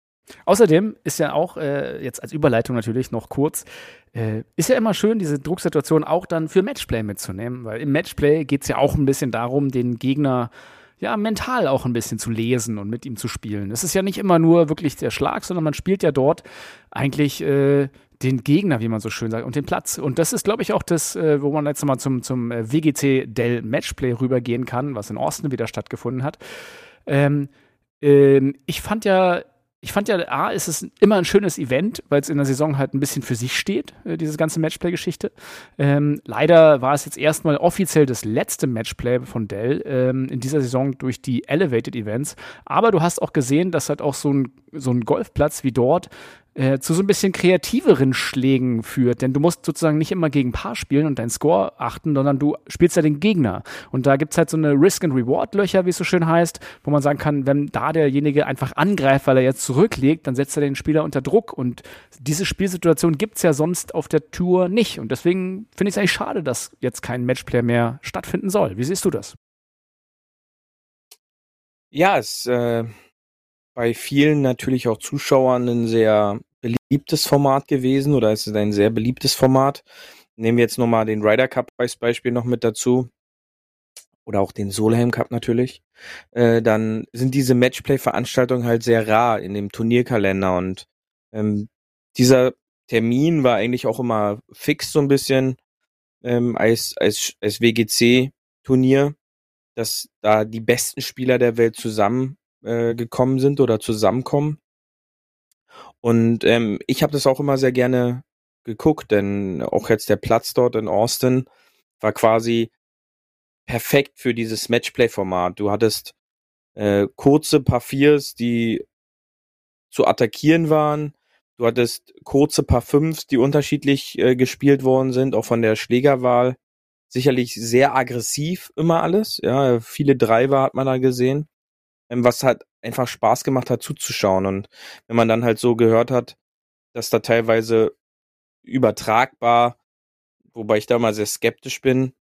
Außerdem ist ja auch, äh, jetzt als Überleitung natürlich noch kurz, äh, ist ja immer schön, diese Drucksituation auch dann für Matchplay mitzunehmen, weil im Matchplay geht es ja auch ein bisschen darum, den Gegner ja mental auch ein bisschen zu lesen und mit ihm zu spielen. Es ist ja nicht immer nur wirklich der Schlag, sondern man spielt ja dort eigentlich äh, den Gegner, wie man so schön sagt, und den Platz. Und das ist, glaube ich, auch das, äh, wo man jetzt mal zum, zum äh, WGC Dell Matchplay rübergehen kann, was in Austin wieder stattgefunden hat. Ähm, ähm, ich fand ja ich fand ja, A, ist es immer ein schönes Event, weil es in der Saison halt ein bisschen für sich steht, äh, diese ganze Matchplay-Geschichte. Ähm, leider war es jetzt erstmal offiziell das letzte Matchplay von Dell ähm, in dieser Saison durch die Elevated Events. Aber du hast auch gesehen, dass halt auch so ein, so ein Golfplatz wie dort äh, zu so ein bisschen kreativeren Schlägen führt. Denn du musst sozusagen nicht immer gegen Paar spielen und deinen Score achten, sondern du spielst ja den Gegner. Und da gibt es halt so eine Risk-and-Reward-Löcher, wie es so schön heißt, wo man sagen kann, wenn da derjenige einfach angreift, weil er jetzt zurücklegt, dann setzt er den Spieler unter Druck. Und diese Spielsituation gibt es ja sonst auf der Tour nicht. Und deswegen finde ich es eigentlich schade, dass jetzt kein Matchplayer mehr stattfinden soll. Wie siehst du das? Ja, es äh, bei vielen natürlich auch Zuschauern ein sehr beliebtes Format gewesen oder ist es ein sehr beliebtes Format. Nehmen wir jetzt nochmal den Ryder Cup als Beispiel noch mit dazu oder auch den Solheim Cup natürlich, äh, dann sind diese Matchplay-Veranstaltungen halt sehr rar in dem Turnierkalender und ähm, dieser Termin war eigentlich auch immer fix so ein bisschen ähm, als, als, als WGC-Turnier, dass da die besten Spieler der Welt zusammen äh, sind oder zusammenkommen. Und ähm, ich habe das auch immer sehr gerne geguckt, denn auch jetzt der Platz dort in Austin war quasi perfekt für dieses Matchplay-Format. Du hattest äh, kurze Paar Viers, die zu attackieren waren. Du hattest kurze Paar Fünfs, die unterschiedlich äh, gespielt worden sind, auch von der Schlägerwahl. Sicherlich sehr aggressiv immer alles. Ja, viele Driver hat man da gesehen. Ähm, was halt einfach Spaß gemacht hat zuzuschauen. Und wenn man dann halt so gehört hat, dass da teilweise übertragbar, wobei ich da mal sehr skeptisch bin,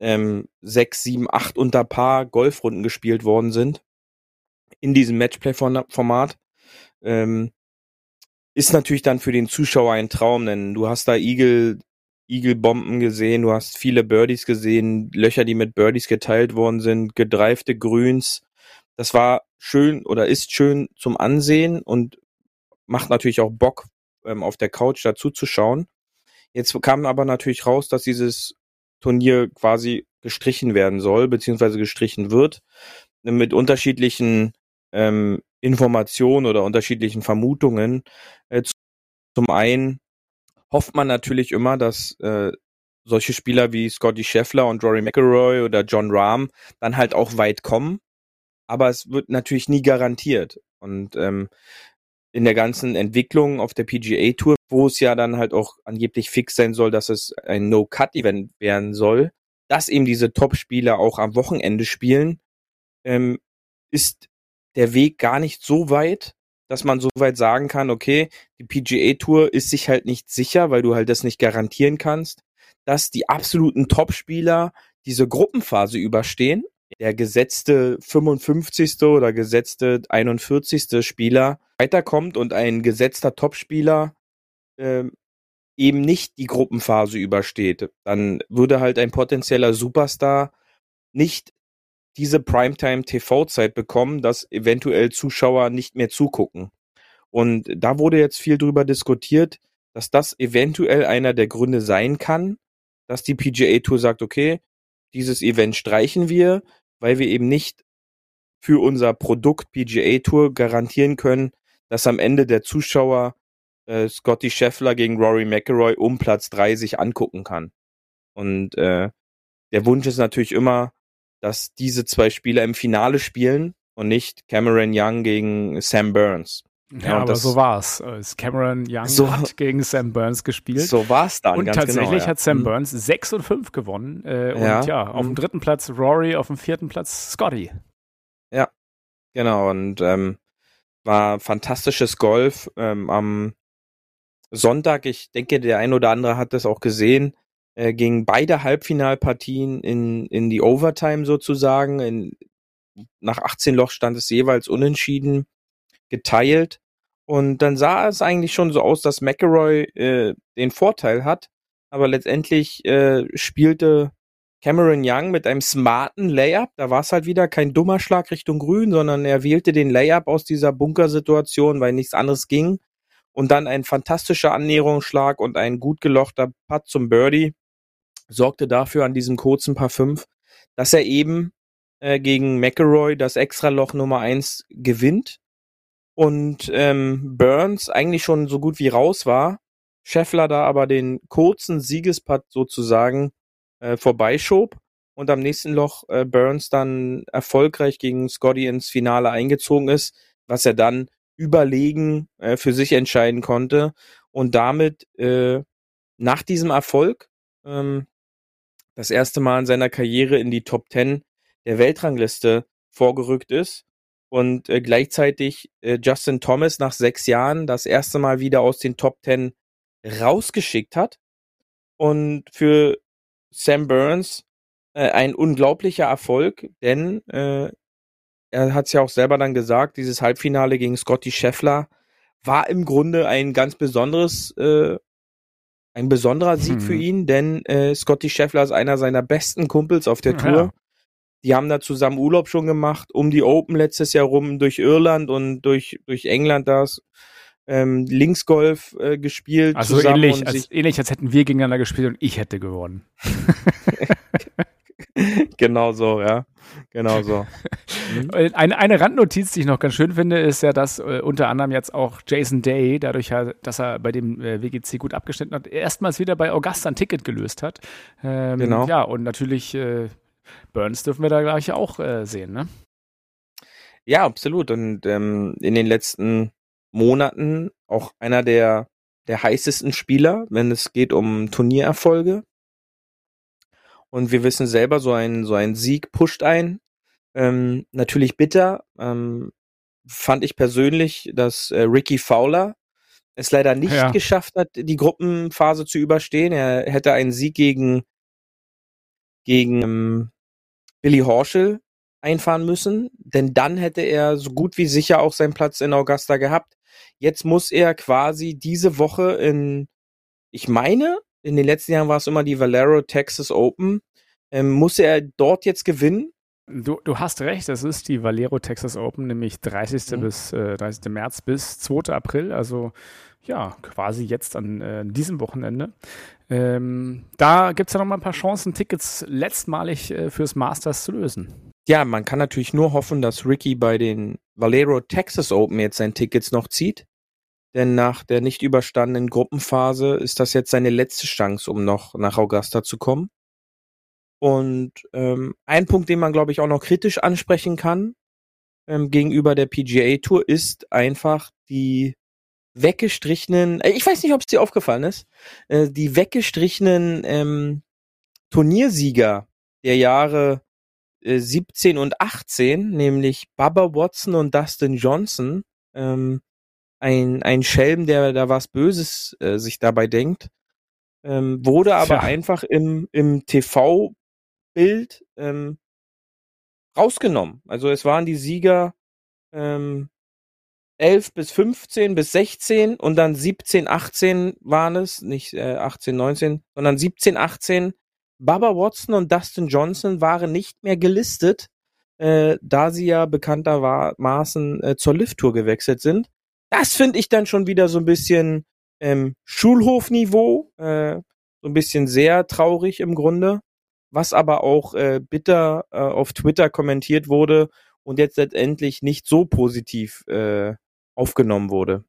ähm, sechs, sieben, acht unter Paar Golfrunden gespielt worden sind in diesem Matchplay-Format, ähm, ist natürlich dann für den Zuschauer ein Traum, denn du hast da Eagle, Eagle-Bomben gesehen, du hast viele Birdies gesehen, Löcher, die mit Birdies geteilt worden sind, gedreifte Grüns, das war schön oder ist schön zum Ansehen und macht natürlich auch Bock, ähm, auf der Couch dazu zu schauen. Jetzt kam aber natürlich raus, dass dieses Turnier quasi gestrichen werden soll, beziehungsweise gestrichen wird, mit unterschiedlichen ähm, Informationen oder unterschiedlichen Vermutungen. Äh, zum einen hofft man natürlich immer, dass äh, solche Spieler wie Scotty Scheffler und Rory McIlroy oder John Rahm dann halt auch weit kommen aber es wird natürlich nie garantiert. Und ähm, in der ganzen Entwicklung auf der PGA Tour, wo es ja dann halt auch angeblich fix sein soll, dass es ein No-Cut-Event werden soll, dass eben diese Top-Spieler auch am Wochenende spielen, ähm, ist der Weg gar nicht so weit, dass man so weit sagen kann, okay, die PGA Tour ist sich halt nicht sicher, weil du halt das nicht garantieren kannst, dass die absoluten Top-Spieler diese Gruppenphase überstehen der gesetzte 55. oder gesetzte 41. Spieler weiterkommt und ein gesetzter Topspieler äh, eben nicht die Gruppenphase übersteht, dann würde halt ein potenzieller Superstar nicht diese Primetime-TV-Zeit bekommen, dass eventuell Zuschauer nicht mehr zugucken. Und da wurde jetzt viel drüber diskutiert, dass das eventuell einer der Gründe sein kann, dass die PGA Tour sagt, okay, dieses Event streichen wir, weil wir eben nicht für unser Produkt PGA Tour garantieren können, dass am Ende der Zuschauer äh, Scotty Scheffler gegen Rory McIlroy um Platz drei sich angucken kann. Und äh, der Wunsch ist natürlich immer, dass diese zwei Spieler im Finale spielen und nicht Cameron Young gegen Sam Burns. Ja, ja aber das, so war's. Cameron Young so, hat gegen Sam Burns gespielt. So war's dann. Und ganz tatsächlich genau, ja. hat Sam Mhm. Burns 6 und 5 gewonnen. Äh, und Ja. ja, auf dem Mhm. dritten Platz Rory, auf dem vierten Platz Scotty. Genau, und ähm, war fantastisches Golf. Ähm, am Sonntag, ich denke, der ein oder andere hat das auch gesehen, äh, gingen beide Halbfinalpartien in, in die Overtime sozusagen. In, nach 18 Loch stand es jeweils unentschieden geteilt. Und dann sah es eigentlich schon so aus, dass McElroy äh, den Vorteil hat. Aber letztendlich äh, spielte Cameron Young mit einem smarten Layup. Da war es halt wieder kein dummer Schlag Richtung Grün, sondern er wählte den Layup aus dieser Bunkersituation, weil nichts anderes ging. Und dann ein fantastischer Annäherungsschlag und ein gut gelochter Putt zum Birdie sorgte dafür an diesem kurzen Paar 5, dass er eben äh, gegen McElroy das Extraloch Nummer 1 gewinnt und ähm, Burns eigentlich schon so gut wie raus war. Scheffler da aber den kurzen Siegesputt sozusagen äh, vorbeischob und am nächsten Loch äh, Burns dann erfolgreich gegen Scotty ins Finale eingezogen ist, was er dann überlegen äh, für sich entscheiden konnte und damit äh, nach diesem Erfolg ähm, das erste Mal in seiner Karriere in die Top 10 der Weltrangliste vorgerückt ist und äh, gleichzeitig äh, Justin Thomas nach sechs Jahren das erste Mal wieder aus den Top 10 rausgeschickt hat und für Sam Burns äh, ein unglaublicher Erfolg, denn äh, er hat es ja auch selber dann gesagt, dieses Halbfinale gegen Scotty Scheffler war im Grunde ein ganz besonderes, äh, ein besonderer Sieg Hm. für ihn, denn äh, Scotty Scheffler ist einer seiner besten Kumpels auf der Ja. Tour. Die haben da zusammen Urlaub schon gemacht, um die Open letztes Jahr rum, durch Irland und durch, durch England das ähm, Linksgolf äh, gespielt. Also zusammen ähnlich und als, ähnlich, als hätten wir gegeneinander gespielt und ich hätte gewonnen. genau so, ja. Genau so. Mhm. Äh, Eine, eine Randnotiz, die ich noch ganz schön finde, ist ja, dass äh, unter anderem jetzt auch Jason Day, dadurch, dass er bei dem äh, WGC gut abgeschnitten hat, erstmals wieder bei Augusta ein Ticket gelöst hat. Ähm, Genau. Ja, und natürlich äh, Burns dürfen wir da gleich auch äh, sehen, ne? Ja, absolut. Und ähm, in den letzten Monaten auch einer der, der heißesten Spieler, wenn es geht um Turniererfolge. Und wir wissen selber, so ein, so ein Sieg pusht ein. Ähm, natürlich bitter. Ähm, fand ich persönlich, dass äh, Ricky Fowler es leider nicht Ja. geschafft hat, die Gruppenphase zu überstehen. Er hätte einen Sieg gegen, gegen ähm, Billy Horschel einfahren müssen, denn dann hätte er so gut wie sicher auch seinen Platz in Augusta gehabt. Jetzt muss er quasi diese Woche in, ich meine, in den letzten Jahren war es immer die Valero Texas Open, ähm, muss er dort jetzt gewinnen. Du, du hast recht, das ist die Valero Texas Open, nämlich 30. Mhm. bis äh, 30. März bis 2. April, also ja, quasi jetzt an äh, diesem Wochenende. Ähm, da gibt es ja noch mal ein paar Chancen, Tickets letztmalig äh, fürs Masters zu lösen. Ja, man kann natürlich nur hoffen, dass Ricky bei den Valero Texas Open jetzt sein Tickets noch zieht. Denn nach der nicht überstandenen Gruppenphase ist das jetzt seine letzte Chance, um noch nach Augusta zu kommen. Und ähm, ein Punkt, den man, glaube ich, auch noch kritisch ansprechen kann ähm, gegenüber der PGA Tour, ist einfach die weggestrichenen, äh, ich weiß nicht, ob es dir aufgefallen ist, äh, die weggestrichenen ähm, Turniersieger der Jahre äh, 17 und 18, nämlich Bubba Watson und Dustin Johnson, ähm, ein, ein Schelm, der da was Böses äh, sich dabei denkt, ähm, wurde aber Tja. einfach im, im TV-Bild ähm, rausgenommen. Also es waren die Sieger ähm, 11 bis 15 bis 16 und dann 17, 18 waren es, nicht äh, 18, 19, sondern 17, 18. Baba Watson und Dustin Johnson waren nicht mehr gelistet, äh, da sie ja bekanntermaßen äh, zur Lift-Tour gewechselt sind. Das finde ich dann schon wieder so ein bisschen ähm, Schulhofniveau, äh, so ein bisschen sehr traurig im Grunde, was aber auch äh, bitter äh, auf Twitter kommentiert wurde und jetzt letztendlich nicht so positiv äh, aufgenommen wurde.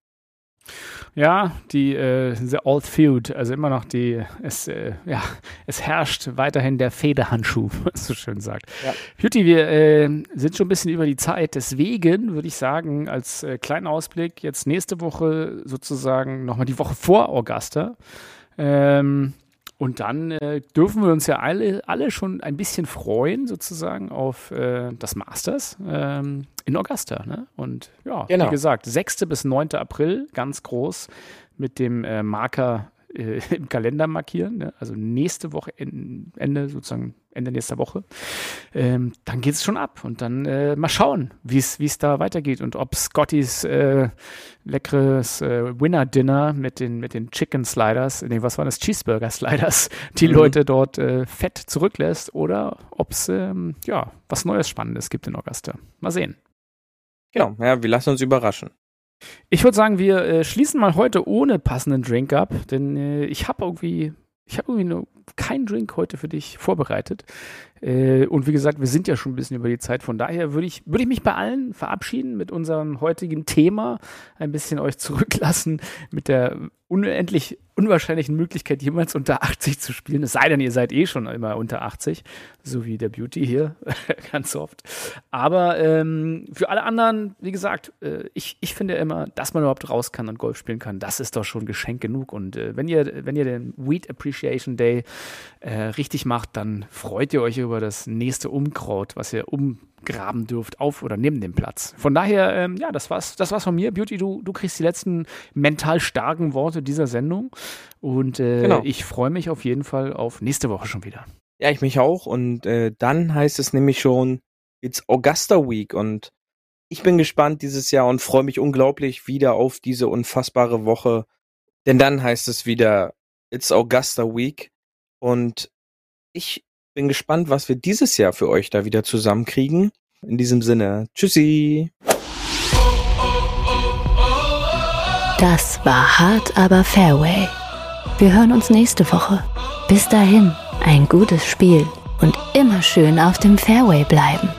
Ja, die äh, The Old Feud, also immer noch die, es, äh, ja, es herrscht weiterhin der Federhandschuh, was so schön sagt. Ja. Beauty, wir äh, sind schon ein bisschen über die Zeit, deswegen würde ich sagen, als äh, kleinen Ausblick, jetzt nächste Woche sozusagen nochmal die Woche vor Augusta. Ähm, und dann äh, dürfen wir uns ja alle, alle schon ein bisschen freuen, sozusagen, auf äh, das Masters ähm, in Augusta. Ne? Und ja, genau. wie gesagt, 6. bis 9. April, ganz groß, mit dem äh, Marker äh, im Kalender markieren. Ne? Also nächste Woche, Ende sozusagen Ende nächster Woche, ähm, dann geht es schon ab. Und dann äh, mal schauen, wie es da weitergeht und ob Scottys äh, leckeres äh, Winner-Dinner mit den, mit den Chicken Sliders, nee, was waren das? Cheeseburger Sliders, die mhm. Leute dort äh, fett zurücklässt oder ob es ähm, ja, was Neues Spannendes gibt in Augusta. Mal sehen. Genau, ja, wir lassen uns überraschen. Ich würde sagen, wir äh, schließen mal heute ohne passenden Drink ab, denn äh, ich habe irgendwie ich habe irgendwie nur keinen Drink heute für dich vorbereitet. Äh, und wie gesagt, wir sind ja schon ein bisschen über die Zeit. Von daher würde ich, würde ich mich bei allen verabschieden mit unserem heutigen Thema, ein bisschen euch zurücklassen mit der unendlich unwahrscheinlichen Möglichkeit, jemals unter 80 zu spielen. Es sei denn, ihr seid eh schon immer unter 80, so wie der Beauty hier, ganz oft. Aber ähm, für alle anderen, wie gesagt, äh, ich, ich finde immer, dass man überhaupt raus kann und Golf spielen kann, das ist doch schon Geschenk genug. Und äh, wenn ihr, wenn ihr den Weed Appreciation Day äh, richtig macht, dann freut ihr euch über das nächste Umkraut, was ihr um graben dürft auf oder neben dem Platz. Von daher, ähm, ja, das war's, das war's von mir. Beauty, du, du kriegst die letzten mental starken Worte dieser Sendung. Und äh, genau. ich freue mich auf jeden Fall auf nächste Woche schon wieder. Ja, ich mich auch. Und äh, dann heißt es nämlich schon, it's Augusta Week. Und ich bin gespannt dieses Jahr und freue mich unglaublich wieder auf diese unfassbare Woche. Denn dann heißt es wieder, it's Augusta Week. Und ich bin gespannt, was wir dieses Jahr für euch da wieder zusammenkriegen. In diesem Sinne, tschüssi. Das war hart, aber Fairway. Wir hören uns nächste Woche. Bis dahin, ein gutes Spiel und immer schön auf dem Fairway bleiben.